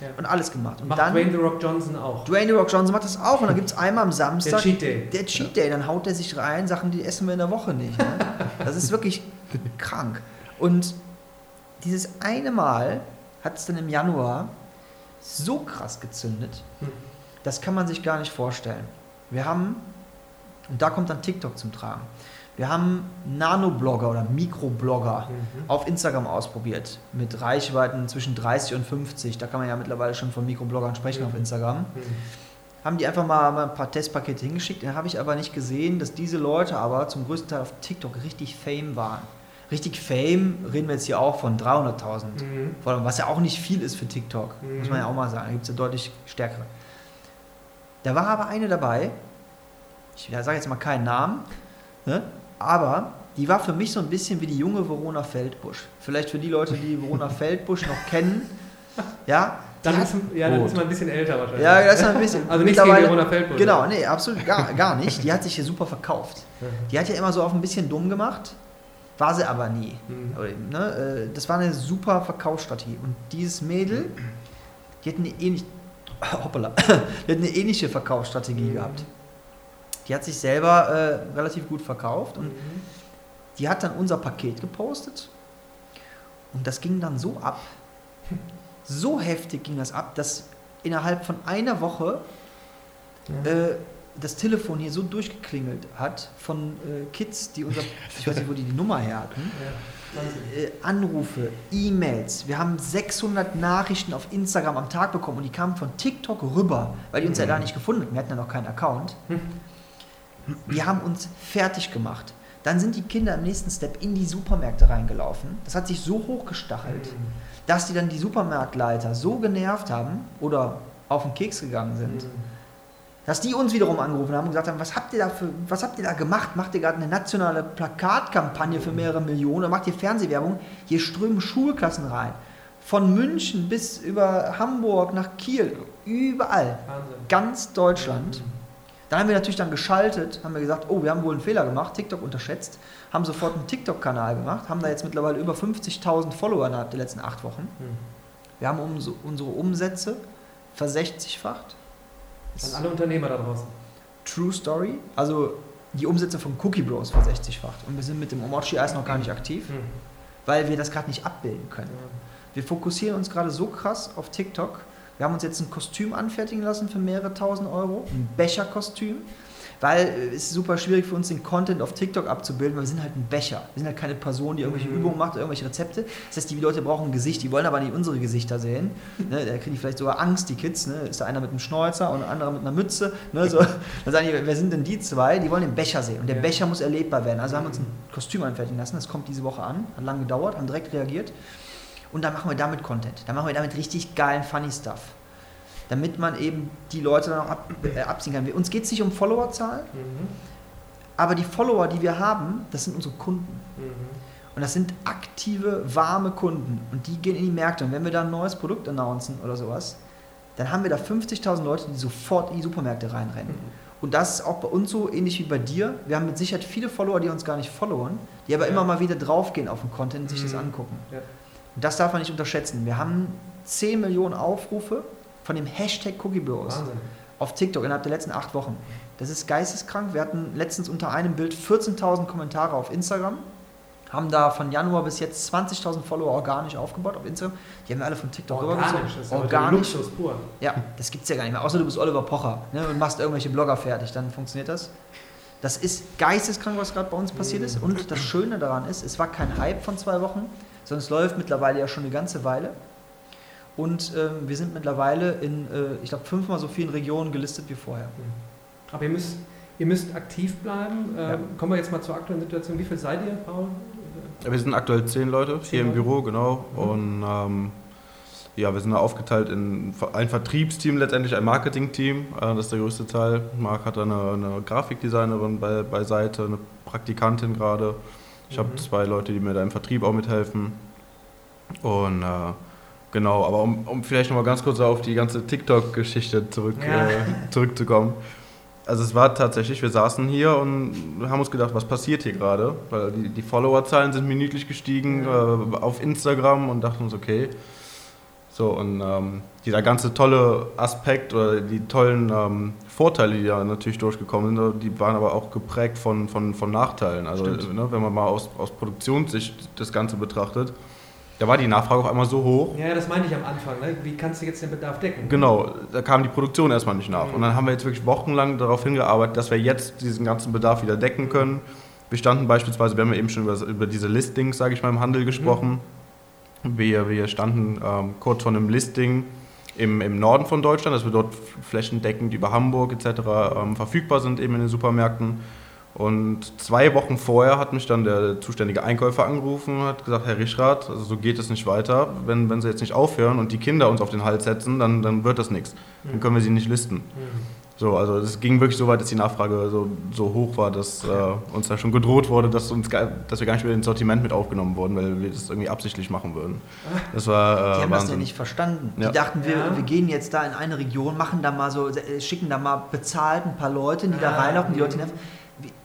Ja. Und alles gemacht. Und macht dann, Dwayne The Rock Johnson auch. Dwayne The Rock Johnson macht das auch. Und dann *laughs* gibt es einmal am Samstag. Der Cheat Day. Der Cheat Day. Dann haut er sich rein, Sachen, die essen wir in der Woche nicht. Ne? Das ist wirklich *laughs* krank. Und dieses eine Mal hat es dann im Januar so krass gezündet, hm. das kann man sich gar nicht vorstellen. Wir haben und da kommt dann TikTok zum Tragen. Wir haben Nanoblogger oder Mikroblogger mhm. auf Instagram ausprobiert mit Reichweiten zwischen 30 und 50. Da kann man ja mittlerweile schon von Mikrobloggern sprechen mhm. auf Instagram. Mhm. Haben die einfach mal, mal ein paar Testpakete hingeschickt. Dann habe ich aber nicht gesehen, dass diese Leute aber zum größten Teil auf TikTok richtig Fame waren. Richtig Fame reden wir jetzt hier auch von 300.000. Mhm. Was ja auch nicht viel ist für TikTok. Muss man ja mhm. auch mal sagen. Da gibt es ja deutlich stärkere. Da war aber eine dabei, ich sage jetzt mal keinen Namen, ne? aber die war für mich so ein bisschen wie die junge Verona Feldbusch. Vielleicht für die Leute, die Verona *laughs* Feldbusch noch kennen. Ja, dann ist, ja, dann ist man ein bisschen älter wahrscheinlich. Ja, das ist ein bisschen. Also nicht gegen Verona Feldbusch. Genau, nee, absolut gar, gar nicht. Die hat sich hier super verkauft. *laughs* Die hat ja immer so auf ein bisschen dumm gemacht, war sie aber nie. Mhm. Ne, äh, das war eine super Verkaufsstrategie. Und dieses Mädel, die hat eine ähnliche, *laughs* hoppala, *laughs* die hat eine ähnliche Verkaufsstrategie mhm. gehabt. Die hat sich selber äh, relativ gut verkauft und mhm. die hat dann unser Paket gepostet. Und das ging dann so ab, *laughs* so heftig ging das ab, dass innerhalb von einer Woche ja. äh, das Telefon hier so durchgeklingelt hat von äh, Kids, die unser, ich weiß nicht, wo die die Nummer her hatten. Ja. Äh, Anrufe, E-Mails. Wir haben 600 Nachrichten auf Instagram am Tag bekommen und die kamen von TikTok rüber, weil die uns mhm. ja da nicht gefunden hatten. Wir hatten ja noch keinen Account. Mhm. Die haben uns fertig gemacht. Dann sind die Kinder im nächsten Step in die Supermärkte reingelaufen. Das hat sich so hochgestachelt, mhm. dass die dann die Supermarktleiter so genervt haben oder auf den Keks gegangen sind, mhm. Dass die uns wiederum angerufen haben und gesagt haben, was habt ihr da, für, was habt ihr da gemacht? Macht ihr gerade eine nationale Plakatkampagne für mehrere Millionen oder macht ihr Fernsehwerbung? Hier strömen Schulklassen rein. Von München bis über Hamburg nach Kiel, überall. Wahnsinn. Ganz Deutschland. Mhm da haben wir natürlich dann geschaltet, haben wir gesagt, oh, wir haben wohl einen Fehler gemacht, TikTok unterschätzt, haben sofort einen TikTok-Kanal gemacht, haben da jetzt mittlerweile über 50.000 Follower innerhalb der letzten acht Wochen. Mhm. Wir haben unsere Umsätze versechzigfacht. An alle Unternehmer da draußen. True Story. Also die Umsätze von Cookie Bros versechzigfacht. Und wir sind mit dem Omochi-Eis noch gar nicht aktiv, mhm. weil wir das gerade nicht abbilden können. Ja. Wir fokussieren uns gerade so krass auf TikTok, wir haben uns jetzt ein Kostüm anfertigen lassen für mehrere tausend Euro, ein Becherkostüm, weil äh, es ist super schwierig für uns, den Content auf TikTok abzubilden, weil wir sind halt ein Becher. Wir sind halt keine Person, die irgendwelche mhm. Übungen macht oder irgendwelche Rezepte. Das heißt, die Leute brauchen ein Gesicht, die wollen aber nicht unsere Gesichter sehen. Ne, da kriegen die vielleicht sogar Angst, die Kids. Ne? Ist da einer mit einem Schnäuzer und ein anderer mit einer Mütze. Ne? So, *laughs* dann sagen die, wer sind denn die zwei? Die wollen den Becher sehen. Und der ja. Becher muss erlebbar werden. Also haben wir uns ein Kostüm anfertigen lassen. Das kommt diese Woche an. Hat lange gedauert, haben direkt reagiert. Und dann machen wir damit Content. Dann machen wir damit richtig geilen Funny Stuff damit man eben die Leute dann auch ab, äh, abziehen kann. Uns geht es nicht um Followerzahlen, mhm. aber die Follower, die wir haben, das sind unsere Kunden. Mhm. Und das sind aktive, warme Kunden. Und die gehen in die Märkte. Und wenn wir da ein neues Produkt announcen oder sowas, dann haben wir da 50.000 Leute, die sofort in die Supermärkte reinrennen. Mhm. Und das ist auch bei uns so ähnlich wie bei dir. Wir haben mit Sicherheit viele Follower, die uns gar nicht followen, die aber ja. immer mal wieder draufgehen auf den Content und sich das mhm. angucken. Ja. Und das darf man nicht unterschätzen. Wir haben 10 Millionen Aufrufe von dem Hashtag Cookie Bros Wahnsinn. auf TikTok innerhalb der letzten acht Wochen. Das ist geisteskrank. Wir hatten letztens unter einem Bild 14.000 Kommentare auf Instagram. haben da von Januar bis jetzt 20.000 Follower organisch aufgebaut auf Instagram. Die haben wir alle von TikTok rübergezogen. Organisch, das ist organisch. Luxus pur. Ja, das gibt es ja gar nicht mehr. Außer du bist Oliver Pocher ne, und machst irgendwelche Blogger fertig, dann funktioniert das. Das ist geisteskrank, was gerade bei uns passiert ist. Und das Schöne daran ist, es war kein Hype von zwei Wochen, sondern es läuft mittlerweile ja schon eine ganze Weile. Und ähm, wir sind mittlerweile in, äh, ich glaube, fünfmal so vielen Regionen gelistet wie vorher. Aber ihr müsst, ihr müsst aktiv bleiben. Ähm, Ja. Kommen wir jetzt mal zur aktuellen Situation. Wie viel seid ihr, Paul? Ja, wir sind aktuell zehn Leute Zehn hier im Leute. Büro, genau. Mhm. Und ähm, ja, wir sind da aufgeteilt in ein Vertriebsteam, letztendlich ein Marketingteam. Äh, das ist der größte Teil. Marc hat da eine, eine Grafikdesignerin bei, beiseite, eine Praktikantin gerade. Ich habe Mhm. zwei Leute, die mir da im Vertrieb auch mithelfen. Und äh, genau, aber um, um vielleicht nochmal ganz kurz auf die ganze TikTok-Geschichte zurück, Ja. äh, zurückzukommen. Also es war tatsächlich, wir saßen hier und haben uns gedacht, was passiert hier gerade? Weil die, die Followerzahlen sind minütlich gestiegen äh, auf Instagram und dachten uns, okay. So, und ähm, dieser ganze tolle Aspekt oder die tollen ähm, Vorteile, die da natürlich durchgekommen sind, die waren aber auch geprägt von, von, von Nachteilen. Also ne, wenn man mal aus, aus Produktionssicht das Ganze betrachtet, da war die Nachfrage auf einmal so hoch, Ja, das meinte ich am Anfang. Ne? Wie kannst du jetzt den Bedarf decken? Genau, da kam die Produktion erstmal nicht nach. Und dann haben wir jetzt wirklich wochenlang darauf hingearbeitet, dass wir jetzt diesen ganzen Bedarf wieder decken können. Wir standen beispielsweise, wir haben ja eben schon über, über diese Listings, sage ich mal, im Handel gesprochen. Wir, wir standen ähm, kurz vor einem Listing im, im Norden von Deutschland, dass wir dort flächendeckend über Hamburg etc. Ähm, verfügbar sind, eben in den Supermärkten. Und zwei Wochen vorher hat mich dann der zuständige Einkäufer angerufen und hat gesagt, Herr Rischrath, also so geht es nicht weiter. Wenn, wenn Sie jetzt nicht aufhören und die Kinder uns auf den Hals setzen, dann, dann wird das nichts. Dann können wir sie nicht listen. Mhm. So, also es ging wirklich so weit, dass die Nachfrage so, so hoch war, dass äh, uns da schon gedroht wurde, dass, uns, dass wir gar nicht mehr ins Sortiment mit aufgenommen wurden, weil wir das irgendwie absichtlich machen würden. *laughs* Das war Die äh, haben das ja Wahnsinn. nicht verstanden. Ja. Die dachten, wir, Ja. wir gehen jetzt da in eine Region, machen da mal so, äh, schicken da mal bezahlt ein paar Leute, die da reinlaufen, die Leute mhm. nerven.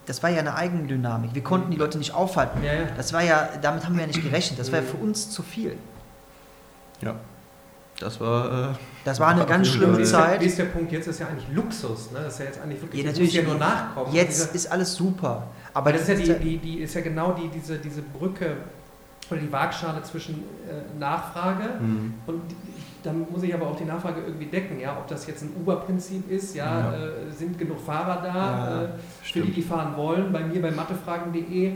Das war ja eine Eigendynamik. Wir konnten die Leute nicht aufhalten. Ja, ja. Das war ja, damit haben wir ja nicht gerechnet. Das war ja Mhm. für uns zu viel. ja. Das war. Äh, Das war eine Auf ganz schlimme der, Zeit. wie ist der Punkt jetzt? ist ja eigentlich Luxus. Ne? Das ist ja jetzt eigentlich wirklich, Ja, natürlich. ja nur nachkommen. Jetzt Diese- ist alles super. aber das ist ja, die, die, die ist ja genau die, diese, diese Brücke oder die Waagschale zwischen äh, Nachfrage mh. und die- dann muss ich aber auch die Nachfrage irgendwie decken. Ja? Ob das jetzt ein Uber-Prinzip ist, ja, Ja. Äh, sind genug Fahrer da, Ja, äh, für die, die fahren wollen. Bei mir bei mathefragen.de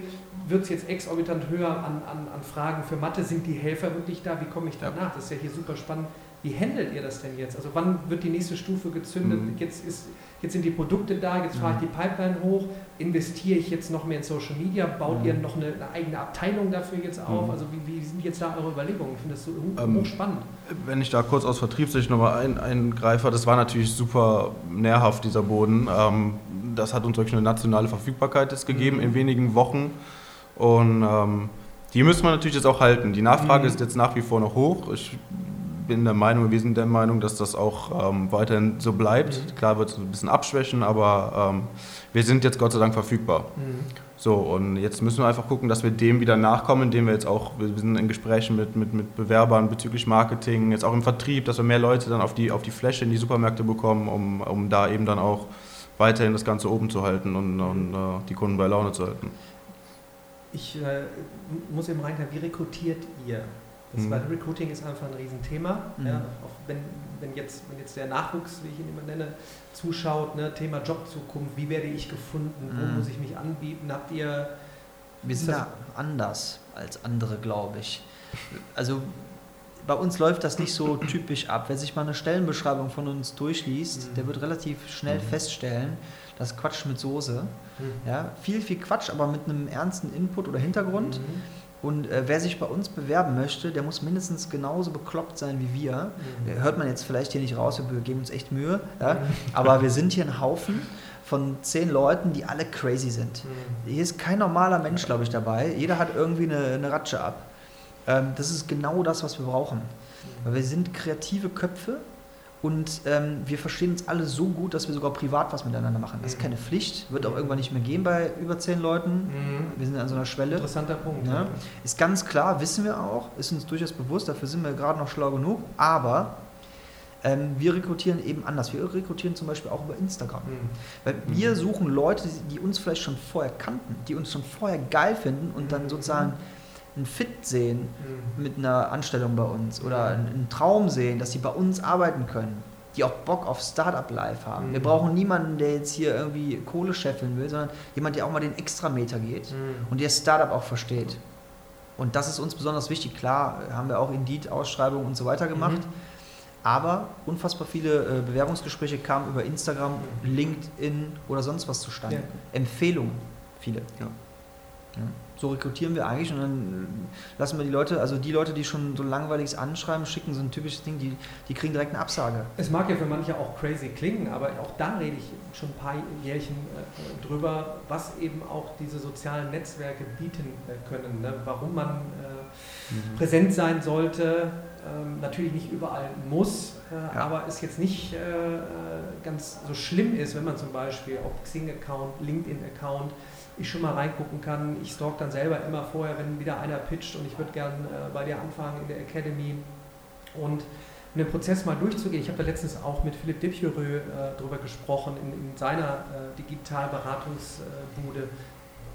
wird es jetzt exorbitant höher an, an, an Fragen für Mathe. Sind die Helfer wirklich da? Wie komme ich danach? Das ist ja hier super spannend. Wie handelt ihr das denn jetzt? Also wann wird die nächste Stufe gezündet? Mhm. Jetzt, ist, jetzt sind die Produkte da, jetzt fahre ich die Pipeline hoch. Investiere ich jetzt noch mehr in Social Media? Baut Mhm. ihr noch eine, eine eigene Abteilung dafür jetzt auf? Mhm. Also wie, wie sind jetzt da eure Überlegungen? Ich finde das so Ähm, hochspannend. Wenn ich da kurz aus Vertriebssicht nochmal ein, eingreife, das war natürlich super nährhaft, dieser Boden. Ähm, das hat uns wirklich eine nationale Verfügbarkeit jetzt gegeben Mhm. in wenigen Wochen. Und ähm, die müssen wir natürlich jetzt auch halten. Die Nachfrage Mhm. ist jetzt nach wie vor noch hoch. Ich bin der Meinung, wir sind der Meinung, dass das auch ähm, weiterhin so bleibt. Mhm. Klar wird es ein bisschen abschwächen, aber ähm, wir sind jetzt Gott sei Dank verfügbar. Mhm. So, und jetzt müssen wir einfach gucken, dass wir dem wieder nachkommen, indem wir jetzt auch, wir sind in Gesprächen mit, mit, mit Bewerbern bezüglich Marketing, jetzt auch im Vertrieb, dass wir mehr Leute dann auf die, auf die Fläche in die Supermärkte bekommen, um, um da eben dann auch weiterhin das Ganze oben zu halten und, und äh, die Kunden bei Laune zu halten. Ich äh, muss eben rein, wie rekrutiert ihr? Das, Mhm. Weil Recruiting ist einfach ein Riesenthema. Mhm. Ja, auch wenn, wenn, jetzt, wenn jetzt der Nachwuchs, wie ich ihn immer nenne, zuschaut, ne, Thema Jobzukunft, wie werde ich gefunden, wo Mhm. muss ich mich anbieten? Habt ihr Wir sind da anders als andere, glaube ich. Also bei uns läuft das nicht so typisch ab. Wer sich mal eine Stellenbeschreibung von uns durchliest, Mhm. der wird relativ schnell Mhm. feststellen, das ist Quatsch mit Soße. Hm. Ja, viel, viel Quatsch, aber mit einem ernsten Input oder Hintergrund. Mhm. Und äh, wer sich bei uns bewerben möchte, der muss mindestens genauso bekloppt sein wie wir. Mhm. Äh, Hört man jetzt vielleicht hier nicht raus, wir geben uns echt Mühe. Ja? Aber wir sind hier ein Haufen von zehn Leuten, die alle crazy sind. Mhm. Hier ist kein normaler Mensch, glaube ich, dabei. Jeder hat irgendwie eine, eine Ratsche ab. Ähm, das ist genau das, was wir brauchen. Weil wir sind kreative Köpfe und ähm, wir verstehen uns alle so gut, dass wir sogar privat was miteinander machen. Das ist Mhm. keine Pflicht, wird auch irgendwann nicht mehr gehen bei über zehn Leuten. Mhm. Wir sind an so einer Schwelle. Interessanter Punkt. Ja. Ist ganz klar, wissen wir auch, ist uns durchaus bewusst, dafür sind wir gerade noch schlau genug, aber Ähm, wir rekrutieren eben anders. Wir rekrutieren zum Beispiel auch über Instagram. Mhm. Weil wir suchen Leute, die uns vielleicht schon vorher kannten, die uns schon vorher geil finden und dann sozusagen einen Fit sehen mhm. mit einer Anstellung bei uns oder einen Traum sehen, dass sie bei uns arbeiten können, die auch Bock auf Startup-Life haben. Mhm. Wir brauchen niemanden, der jetzt hier irgendwie Kohle scheffeln will, sondern jemand, der auch mal den Extrameter geht mhm. und der Startup auch versteht. Und das ist uns besonders wichtig. Klar, haben wir auch Indeed-Ausschreibungen und so weiter gemacht. Mhm. Aber unfassbar viele äh, Bewerbungsgespräche kamen über Instagram, LinkedIn oder sonst was zustande. Ja. Empfehlungen, viele. Ja. So rekrutieren wir eigentlich und dann lassen wir die Leute, also die Leute, die schon so langweiliges anschreiben, schicken so ein typisches Ding, die, die kriegen direkt eine Absage. Es mag ja für manche auch crazy klingen, aber auch da rede ich schon ein paar Jährchen äh, drüber, was eben auch diese sozialen Netzwerke bieten äh, können. Ne? Warum man äh, mhm. präsent sein sollte, ähm, natürlich nicht überall muss, äh, ja. aber es jetzt nicht äh, äh, ganz so schlimm ist, wenn man zum Beispiel auf Xing-Account, LinkedIn-Account, ich schon mal reingucken kann. Ich stalk dann selber immer vorher, wenn wieder einer pitcht und ich würde gern äh, bei dir anfangen in der Academy und um den Prozess mal durchzugehen. Ich habe da letztens auch mit Philipp Dipjörö äh, darüber gesprochen in, in seiner äh, Digitalberatungsbude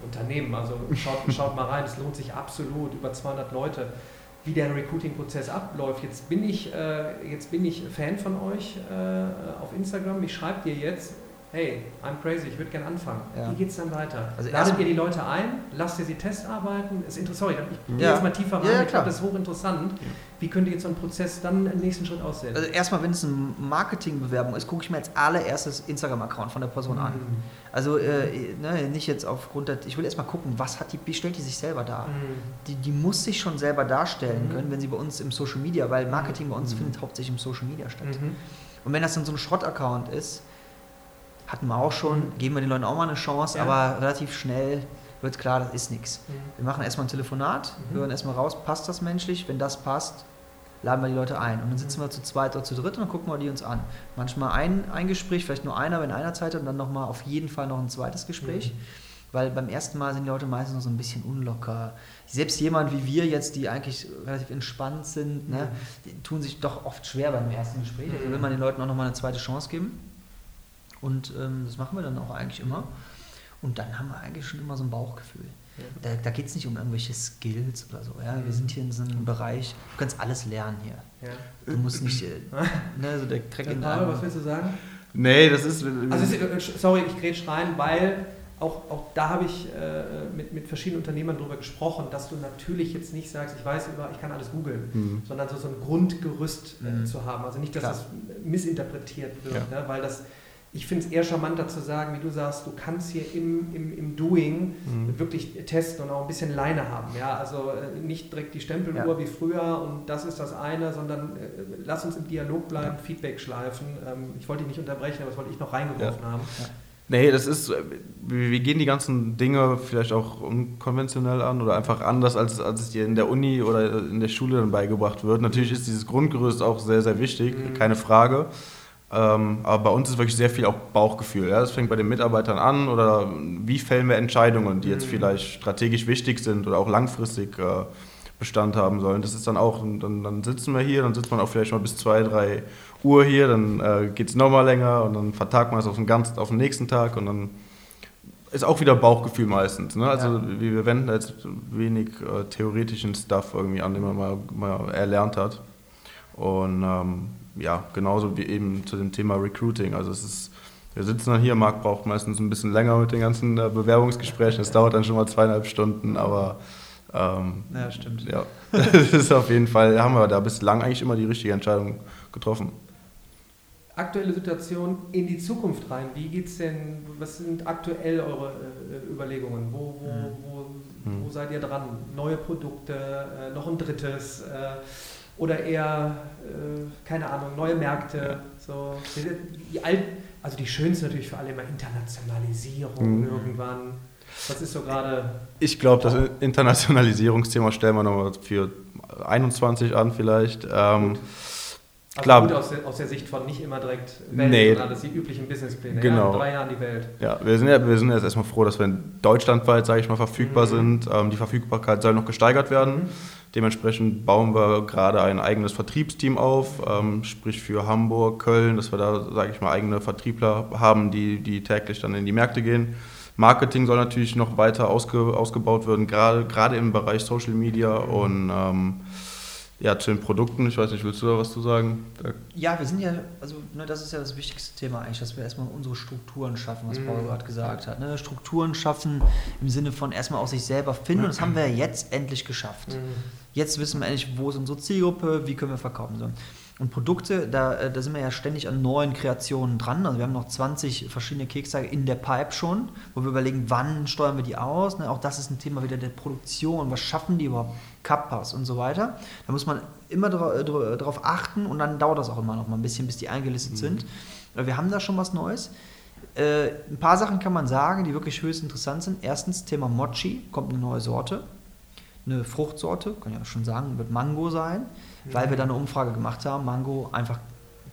Unternehmen. Also schaut, *laughs* schaut mal rein, es lohnt sich absolut, über 200 Leute, wie der Recruiting-Prozess abläuft. Jetzt bin, ich, äh, jetzt bin ich Fan von euch äh, auf Instagram. Ich schreibe dir jetzt, hey, I'm crazy, ich würde gerne anfangen. Ja. Wie geht es dann weiter? Also Ladet ihr die Leute ein, lasst ihr sie testarbeiten? Ist sorry, ich gehe ja. jetzt mal tiefer rein, ja, ich glaube, das ist hochinteressant. Wie könnte jetzt so ein Prozess dann im nächsten Schritt aussehen? Also erstmal, wenn es eine Marketingbewerbung ist, gucke ich mir als allererstes Instagram-Account von der Person mhm. an. Also äh, ne, nicht jetzt aufgrund der, ich will erstmal gucken, was hat die, wie stellt die sich selber dar? Mhm. Die, die muss sich schon selber darstellen mhm. können, wenn sie bei uns im Social Media, weil Marketing bei uns mhm. findet hauptsächlich im Social Media statt. Mhm. Und wenn das dann so ein Schrott-Account ist, hatten wir auch schon, mhm. geben wir den Leuten auch mal eine Chance, ja. aber relativ schnell wird klar, das ist nichts. Mhm. Wir machen erstmal ein Telefonat, mhm. hören erstmal raus, passt das menschlich? Wenn das passt, laden wir die Leute ein. Und dann sitzen wir zu zweit oder zu dritt und dann gucken wir die uns an. Manchmal ein, ein Gespräch, vielleicht nur einer, wenn einer Zeit hat, und dann nochmal auf jeden Fall noch ein zweites Gespräch. Mhm. Weil beim ersten Mal sind die Leute meistens noch so ein bisschen unlocker. Selbst jemand wie wir jetzt, die eigentlich relativ entspannt sind, ne, mhm. tun sich doch oft schwer beim ersten Gespräch. Also will man den Leuten auch nochmal eine zweite Chance geben. Und ähm, das machen wir dann auch eigentlich immer. Und dann haben wir eigentlich schon immer so ein Bauchgefühl. Ja. Da, da geht es nicht um irgendwelche Skills oder so. Ja? Wir mhm. sind hier in so einem Bereich, du kannst alles lernen hier. Ja. Du musst nicht, äh, *laughs* ne, so der Dreck in der Was willst du sagen? Nee, das ist. Also, äh, sorry, ich grätsch rein, weil auch, auch da habe ich äh, mit, mit verschiedenen Unternehmern darüber gesprochen, dass du natürlich jetzt nicht sagst, ich weiß über, ich kann alles googeln, mhm. sondern so, so ein Grundgerüst äh, mhm. zu haben. Also nicht, dass Klar. das missinterpretiert wird, ja. ne? weil das ich finde es eher charmanter zu sagen, wie du sagst, du kannst hier im, im, im Doing mhm. wirklich testen und auch ein bisschen Leine haben. Ja? Also äh, nicht direkt die Stempeluhr ja. wie früher und das ist das eine, sondern äh, lass uns im Dialog bleiben, ja. Feedback schleifen. Ähm, ich wollte dich nicht unterbrechen, aber das wollte ich noch reingeworfen haben. Nee, das ist, äh, wir gehen die ganzen Dinge vielleicht auch unkonventionell an oder einfach anders, als, als es dir in der Uni oder in der Schule dann beigebracht wird. Natürlich ist dieses Grundgerüst auch sehr, sehr wichtig, mhm. keine Frage. Ähm, aber bei uns ist wirklich sehr viel auch Bauchgefühl. Ja? Das fängt bei den Mitarbeitern an oder wie fällen wir Entscheidungen, die jetzt mhm. vielleicht strategisch wichtig sind oder auch langfristig äh, Bestand haben sollen. Das ist dann auch, dann, dann, sitzen wir hier, dann sitzt man auch vielleicht mal bis 2, 3 Uhr hier, dann äh, geht es nochmal länger und dann vertagt man es auf den, ganzen, auf den nächsten Tag und dann ist auch wieder Bauchgefühl meistens. Ne? Also ja. wir wenden jetzt wenig äh, theoretischen Stuff irgendwie an, den man mal, mal erlernt hat. Und ähm, ja, genauso wie eben zu dem Thema Recruiting. Also es ist, wir sitzen dann hier, Marc braucht meistens ein bisschen länger mit den ganzen äh, Bewerbungsgesprächen. Es dauert dann schon mal zweieinhalb Stunden, aber ähm, ja, stimmt. Ja, *laughs* das ist auf jeden Fall, haben wir da bislang eigentlich immer die richtige Entscheidung getroffen. Aktuelle Situation in die Zukunft rein. Wie geht's denn, was sind aktuell eure äh, Überlegungen? Wo, wo, hm. wo, wo, hm. seid ihr dran? Neue Produkte, äh, noch ein drittes? Oder eher, äh, keine Ahnung, neue Märkte. So, die alt, also die schönste natürlich für alle immer Internationalisierung mhm. irgendwann. Was ist so gerade? Ich glaube, das Internationalisierungsthema stellen wir nochmal für 21 an vielleicht. Ähm, also Klar. gut aus der, aus der, Sicht von nicht immer direkt Welt, nee. sondern das die üblichen Businesspläne. Genau. Ja, in drei Jahren die Welt. Ja, wir sind, ja, wir sind jetzt erstmal froh, dass wir deutschlandweit, sage ich mal, verfügbar mhm. sind. Ähm, die Verfügbarkeit soll noch gesteigert werden. Mhm Dementsprechend bauen wir gerade ein eigenes Vertriebsteam auf, ähm, sprich für Hamburg, Köln, dass wir da, sage ich mal, eigene Vertriebler haben, die, die täglich dann in die Märkte gehen. Marketing soll natürlich noch weiter ausge, ausgebaut werden, gerade, gerade im Bereich Social Media und ähm, ja, zu den Produkten, ich weiß nicht, willst du da was zu sagen? Ja, wir sind ja, also ne, das ist ja das wichtigste Thema eigentlich, dass wir erstmal unsere Strukturen schaffen, was mhm. Paul gerade gesagt hat. Ne? Strukturen schaffen im Sinne von erstmal auch sich selber finden und das haben wir jetzt endlich geschafft. Mhm. Jetzt wissen wir endlich, wo ist unsere Zielgruppe, wie können wir verkaufen. So. Und Produkte, da, äh, da sind wir ja ständig an neuen Kreationen dran. Also wir haben noch 20 verschiedene Keksteige in der Pipe schon, wo wir überlegen, wann steuern wir die aus. Ne? Auch das ist ein Thema wieder der Produktion. Was schaffen die überhaupt? Kappas und so weiter. Da muss man immer darauf achten und dann dauert das auch immer noch mal ein bisschen, bis die eingelistet mhm. sind. Wir haben da schon was Neues. Äh, ein paar Sachen kann man sagen, die wirklich höchst interessant sind. Erstens, Thema Mochi, kommt eine neue Sorte. Eine Fruchtsorte, kann ich ja schon sagen, wird Mango sein weil wir da eine Umfrage gemacht haben. Mango, einfach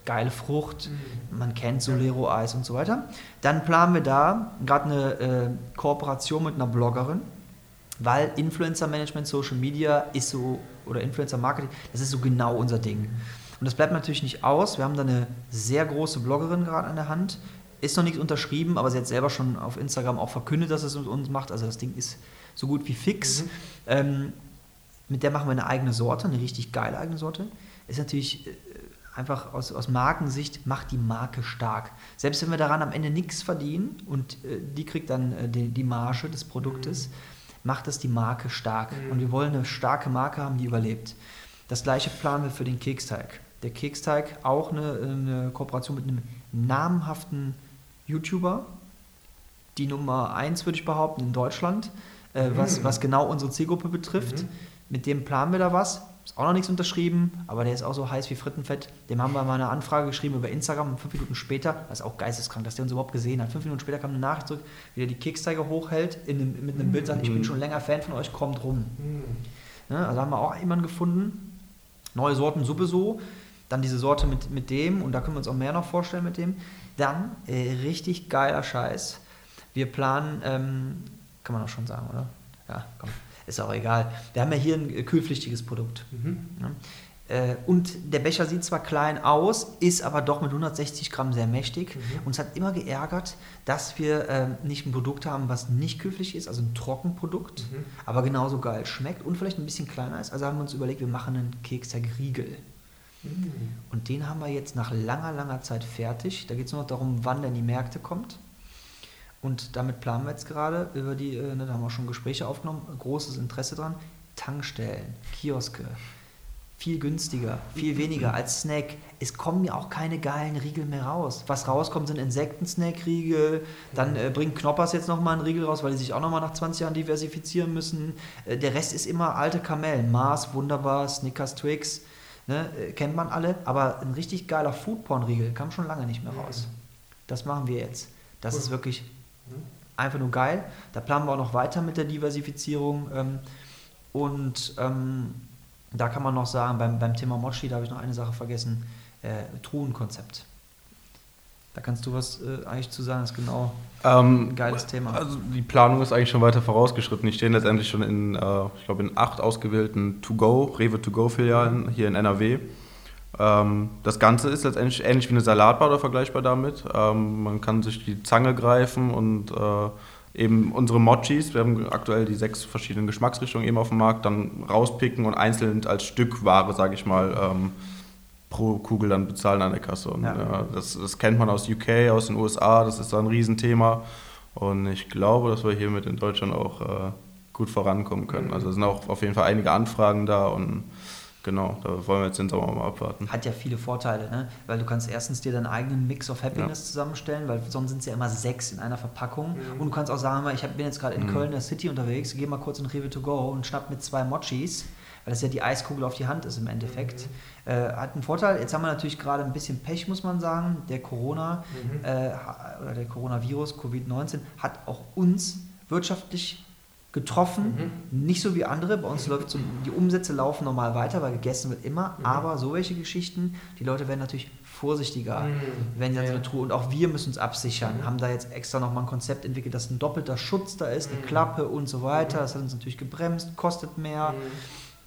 geile Frucht, man kennt Solero-Eis und so weiter. Dann planen wir da gerade eine äh, Kooperation mit einer Bloggerin, weil Influencer-Management, Social Media ist so, oder Influencer-Marketing, das ist so genau unser Ding. Und das bleibt natürlich nicht aus. Wir haben da eine sehr große Bloggerin gerade an der Hand. Ist noch nichts unterschrieben, aber sie hat selber schon auf Instagram auch verkündet, dass es mit uns macht. Also das Ding ist so gut wie fix. Mhm. Ähm, mit der machen wir eine eigene Sorte, eine richtig geile eigene Sorte. Ist natürlich äh, einfach aus, aus Markensicht, macht die Marke stark. Selbst wenn wir daran am Ende nichts verdienen und äh, die kriegt dann äh, die, die Marge des Produktes, mhm. macht das die Marke stark. Mhm. Und wir wollen eine starke Marke haben, die überlebt. Das gleiche planen wir für den Keksteig. Der Keksteig auch eine, eine Kooperation mit einem namhaften YouTuber, die Nummer 1 würde ich behaupten in Deutschland, äh, was, mhm. was genau unsere Zielgruppe betrifft. Mhm mit dem planen wir da was. Ist auch noch nichts unterschrieben, aber der ist auch so heiß wie Frittenfett. Dem haben wir mal eine Anfrage geschrieben über Instagram und fünf Minuten später, das ist auch geisteskrank, dass der uns überhaupt gesehen hat. Fünf Minuten später kam eine Nachricht zurück, wie er die Keksteiger hochhält, einem, mit einem Bild sagt, ich bin mhm. schon länger Fan von euch, kommt rum. Mhm. Ja, also haben wir auch jemanden gefunden. Neue Sorten sowieso. Dann diese Sorte mit, mit dem, und da können wir uns auch mehr noch vorstellen mit dem. Dann äh, richtig geiler Scheiß. Wir planen, ähm, kann man auch schon sagen, oder? Ja, komm ist auch egal. Wir haben ja hier ein kühlpflichtiges Produkt. Mhm. Ja. Und der Becher sieht zwar klein aus, ist aber doch mit 160 Gramm sehr mächtig. Mhm. Uns hat immer geärgert, dass wir äh, nicht ein Produkt haben, was nicht kühlpflichtig ist, also ein Trockenprodukt, mhm. aber genauso geil schmeckt und vielleicht ein bisschen kleiner ist. Also haben wir uns überlegt, wir machen einen Kekstag Riegel. Mhm. Und den haben wir jetzt nach langer, langer Zeit fertig. Da geht es nur noch darum, wann der in die Märkte kommt. Und damit planen wir jetzt gerade über die, äh, ne, da haben wir schon Gespräche aufgenommen, großes Interesse dran. Tankstellen, Kioske, viel günstiger, viel weniger als Snack. Es kommen ja auch keine geilen Riegel mehr raus. Was rauskommt, sind Insekten-Snack-Riegel. Dann äh, bringt Knoppers jetzt nochmal einen Riegel raus, weil die sich auch nochmal nach 20 Jahren diversifizieren müssen. Äh, der Rest ist immer alte Kamellen. Mars, wunderbar, Snickers, Twix. Ne, äh, kennt man alle. Aber ein richtig geiler Foodporn-Riegel kam schon lange nicht mehr raus. Das machen wir jetzt. Das ist wirklich Einfach nur geil. Da planen wir auch noch weiter mit der Diversifizierung. Ähm, und ähm, da kann man noch sagen, beim, beim Thema Mochi, da habe ich noch eine Sache vergessen, äh, Truhenkonzept. Da kannst du was äh, eigentlich zu sagen, das ist genau ähm, ein geiles Thema. Also die Planung ist eigentlich schon weiter vorausgeschritten. Die stehen letztendlich schon in, äh, ich glaube, in acht ausgewählten To-Go, Rewe-To-Go-Filialen hier in NRW. Ähm, das Ganze ist letztendlich ähnlich wie eine Salatbar oder vergleichbar damit. Ähm, man kann sich die Zange greifen und äh, eben unsere Mochis, wir haben aktuell die sechs verschiedenen Geschmacksrichtungen eben auf dem Markt, dann rauspicken und einzeln als Stückware, sage ich mal, ähm, pro Kugel dann bezahlen an der Kasse. Und, ja. äh, das, das, kennt man aus UK, aus den USA, das ist da ein Riesenthema. Und ich glaube, dass wir hiermit in Deutschland auch äh, gut vorankommen können. Also es sind auch auf jeden Fall einige Anfragen da und Genau, da wollen wir jetzt den Sommer mal abwarten. Hat ja viele Vorteile, ne? weil du kannst erstens dir deinen eigenen Mix of Happiness ja. zusammenstellen, weil sonst sind es ja immer sechs in einer Verpackung. Mhm. Und du kannst auch sagen, ich bin jetzt gerade in mhm. Köln, der City unterwegs, gehe mal kurz in Rewe to go und schnapp mit zwei Mochis, weil das ja die Eiskugel auf die Hand ist im Endeffekt. Mhm. Äh, hat einen Vorteil. Jetzt haben wir natürlich gerade ein bisschen Pech, muss man sagen. Der Corona mhm. äh, oder der Coronavirus, Covid-19, hat auch uns wirtschaftlich getroffen. Mhm. Nicht so wie andere. Bei uns läuft so, die Umsätze laufen normal weiter, weil gegessen wird immer. Mhm. Aber so welche Geschichten, die Leute werden natürlich vorsichtiger, mhm. wenn sie ja, so eine Truhe. Und auch wir müssen uns absichern. Mhm. Haben da jetzt extra nochmal ein Konzept entwickelt, dass ein doppelter Schutz da ist, eine mhm. Klappe und so weiter. Das hat uns natürlich gebremst, kostet mehr. Mhm.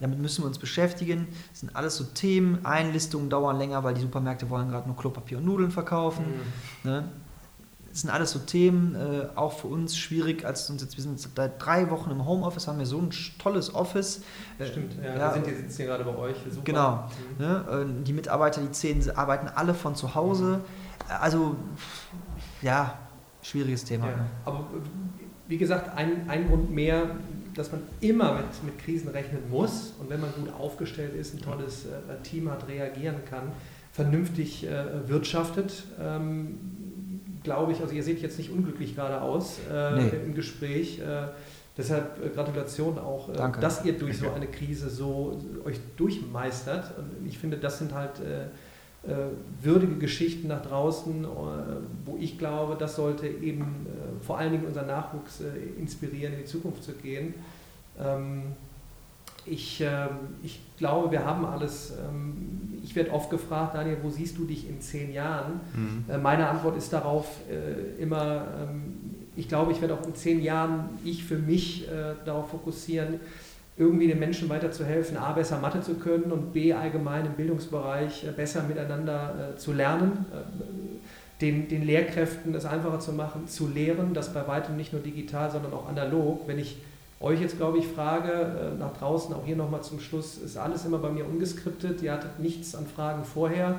damit müssen wir uns beschäftigen. Das sind alles so Themen, Einlistungen dauern länger, weil die Supermärkte wollen gerade nur Klopapier und Nudeln verkaufen. Mhm. Ne? Das sind alles so Themen, äh, auch für uns schwierig, als uns jetzt, wir sind seit drei Wochen im Homeoffice, haben wir so ein tolles Office. Äh, Stimmt, ja, ja, wir sind, sitzen hier gerade bei euch. Super. Genau. Mhm. Ne? Die Mitarbeiter, die zehn, arbeiten alle von zu Hause. Mhm. Also, ja, schwieriges Thema. Ja. Aber wie gesagt, ein, ein Grund mehr, dass man immer mit, mit Krisen rechnen muss und wenn man gut aufgestellt ist, ein tolles äh, Team hat, reagieren kann, vernünftig äh, wirtschaftet. Ähm, glaube ich, also ihr seht jetzt nicht unglücklich gerade aus äh, nee. im Gespräch. Äh, deshalb äh, Gratulation auch, äh, dass ihr durch so eine Krise so euch durchmeistert. Und ich finde, das sind halt äh, äh, würdige Geschichten nach draußen, wo ich glaube, das sollte eben vor allen Dingen unseren Nachwuchs inspirieren, in die Zukunft zu gehen. Ähm, ich, äh, ich glaube, wir haben alles. Ähm, ich werde oft gefragt, Daniel, wo siehst du dich in zehn Jahren? Mhm. Äh, meine Antwort ist darauf äh, immer, ähm, ich glaube, ich werde auch in zehn Jahren ich für mich äh, darauf fokussieren, irgendwie den Menschen weiterzuhelfen, A, besser Mathe zu können und B, allgemein im Bildungsbereich besser miteinander zu lernen. Den, den Lehrkräften es einfacher zu machen, zu lehren, das bei weitem nicht nur digital, sondern auch analog. Wenn ich euch jetzt, glaube ich, frage, äh, nach draußen, auch hier nochmal zum Schluss, ist alles immer bei mir ungeskriptet. Ihr hattet nichts an Fragen vorher.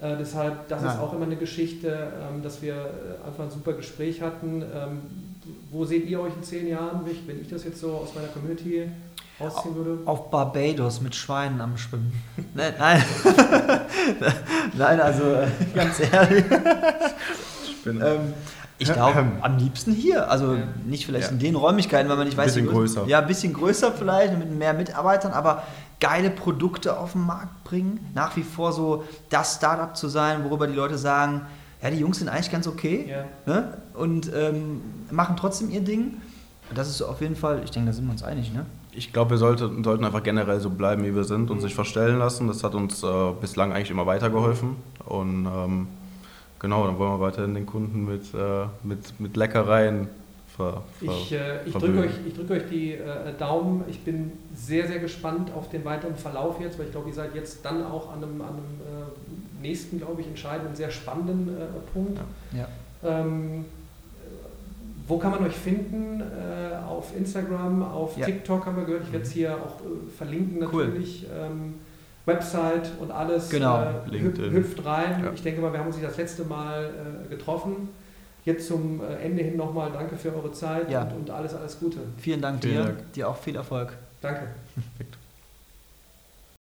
Äh, deshalb, das Nein. ist auch immer eine Geschichte, ähm, dass wir äh, einfach ein super Gespräch hatten. Ähm, wo seht ihr euch in zehn Jahren, wenn ich das jetzt so aus meiner Community rausziehen würde? Auf Barbados mit Schweinen am Schwimmen. *laughs* nein, nein. *laughs* nein, also ganz ehrlich. Ähm, ich glaube, ähm, am liebsten hier. Also ja. nicht vielleicht ja. in den Räumlichkeiten, weil man nicht weiß. Ein bisschen größer. Ja, ein bisschen größer vielleicht, mit mehr Mitarbeitern, aber geile Produkte auf den Markt bringen. Nach wie vor so das Startup zu sein, worüber die Leute sagen, ja, die Jungs sind eigentlich ganz okay ja. ne? und ähm, machen trotzdem ihr Ding. Das ist auf jeden Fall, ich denke, da sind wir uns einig, ne? Ich glaube, wir sollte, sollten einfach generell so bleiben, wie wir sind und mhm. sich verstellen lassen. Das hat uns äh, bislang eigentlich immer weitergeholfen. Und ähm, Genau, dann wollen wir weiterhin den Kunden mit, äh, mit, mit Leckereien ver, ver Ich, äh, ich drücke euch, drück euch die äh, Daumen. Ich bin sehr, sehr gespannt auf den weiteren Verlauf jetzt, weil ich glaube, ihr seid jetzt dann auch an einem, an einem äh, nächsten, glaube ich, entscheidenden, sehr spannenden äh, Punkt. Ja. Ähm, wo kann man euch finden? Äh, auf Instagram, auf ja. TikTok haben wir gehört. Ich werde es hier auch verlinken natürlich. Cool. Ähm, Website und alles genau. äh, hüpft rein. Ja. Ich denke mal, wir haben uns das letzte Mal äh, getroffen. Jetzt zum äh, Ende hin nochmal danke für eure Zeit ja. und, und, alles, alles Gute. Vielen Dank Vielen dir. Dank. Dir auch viel Erfolg. Danke. *laughs*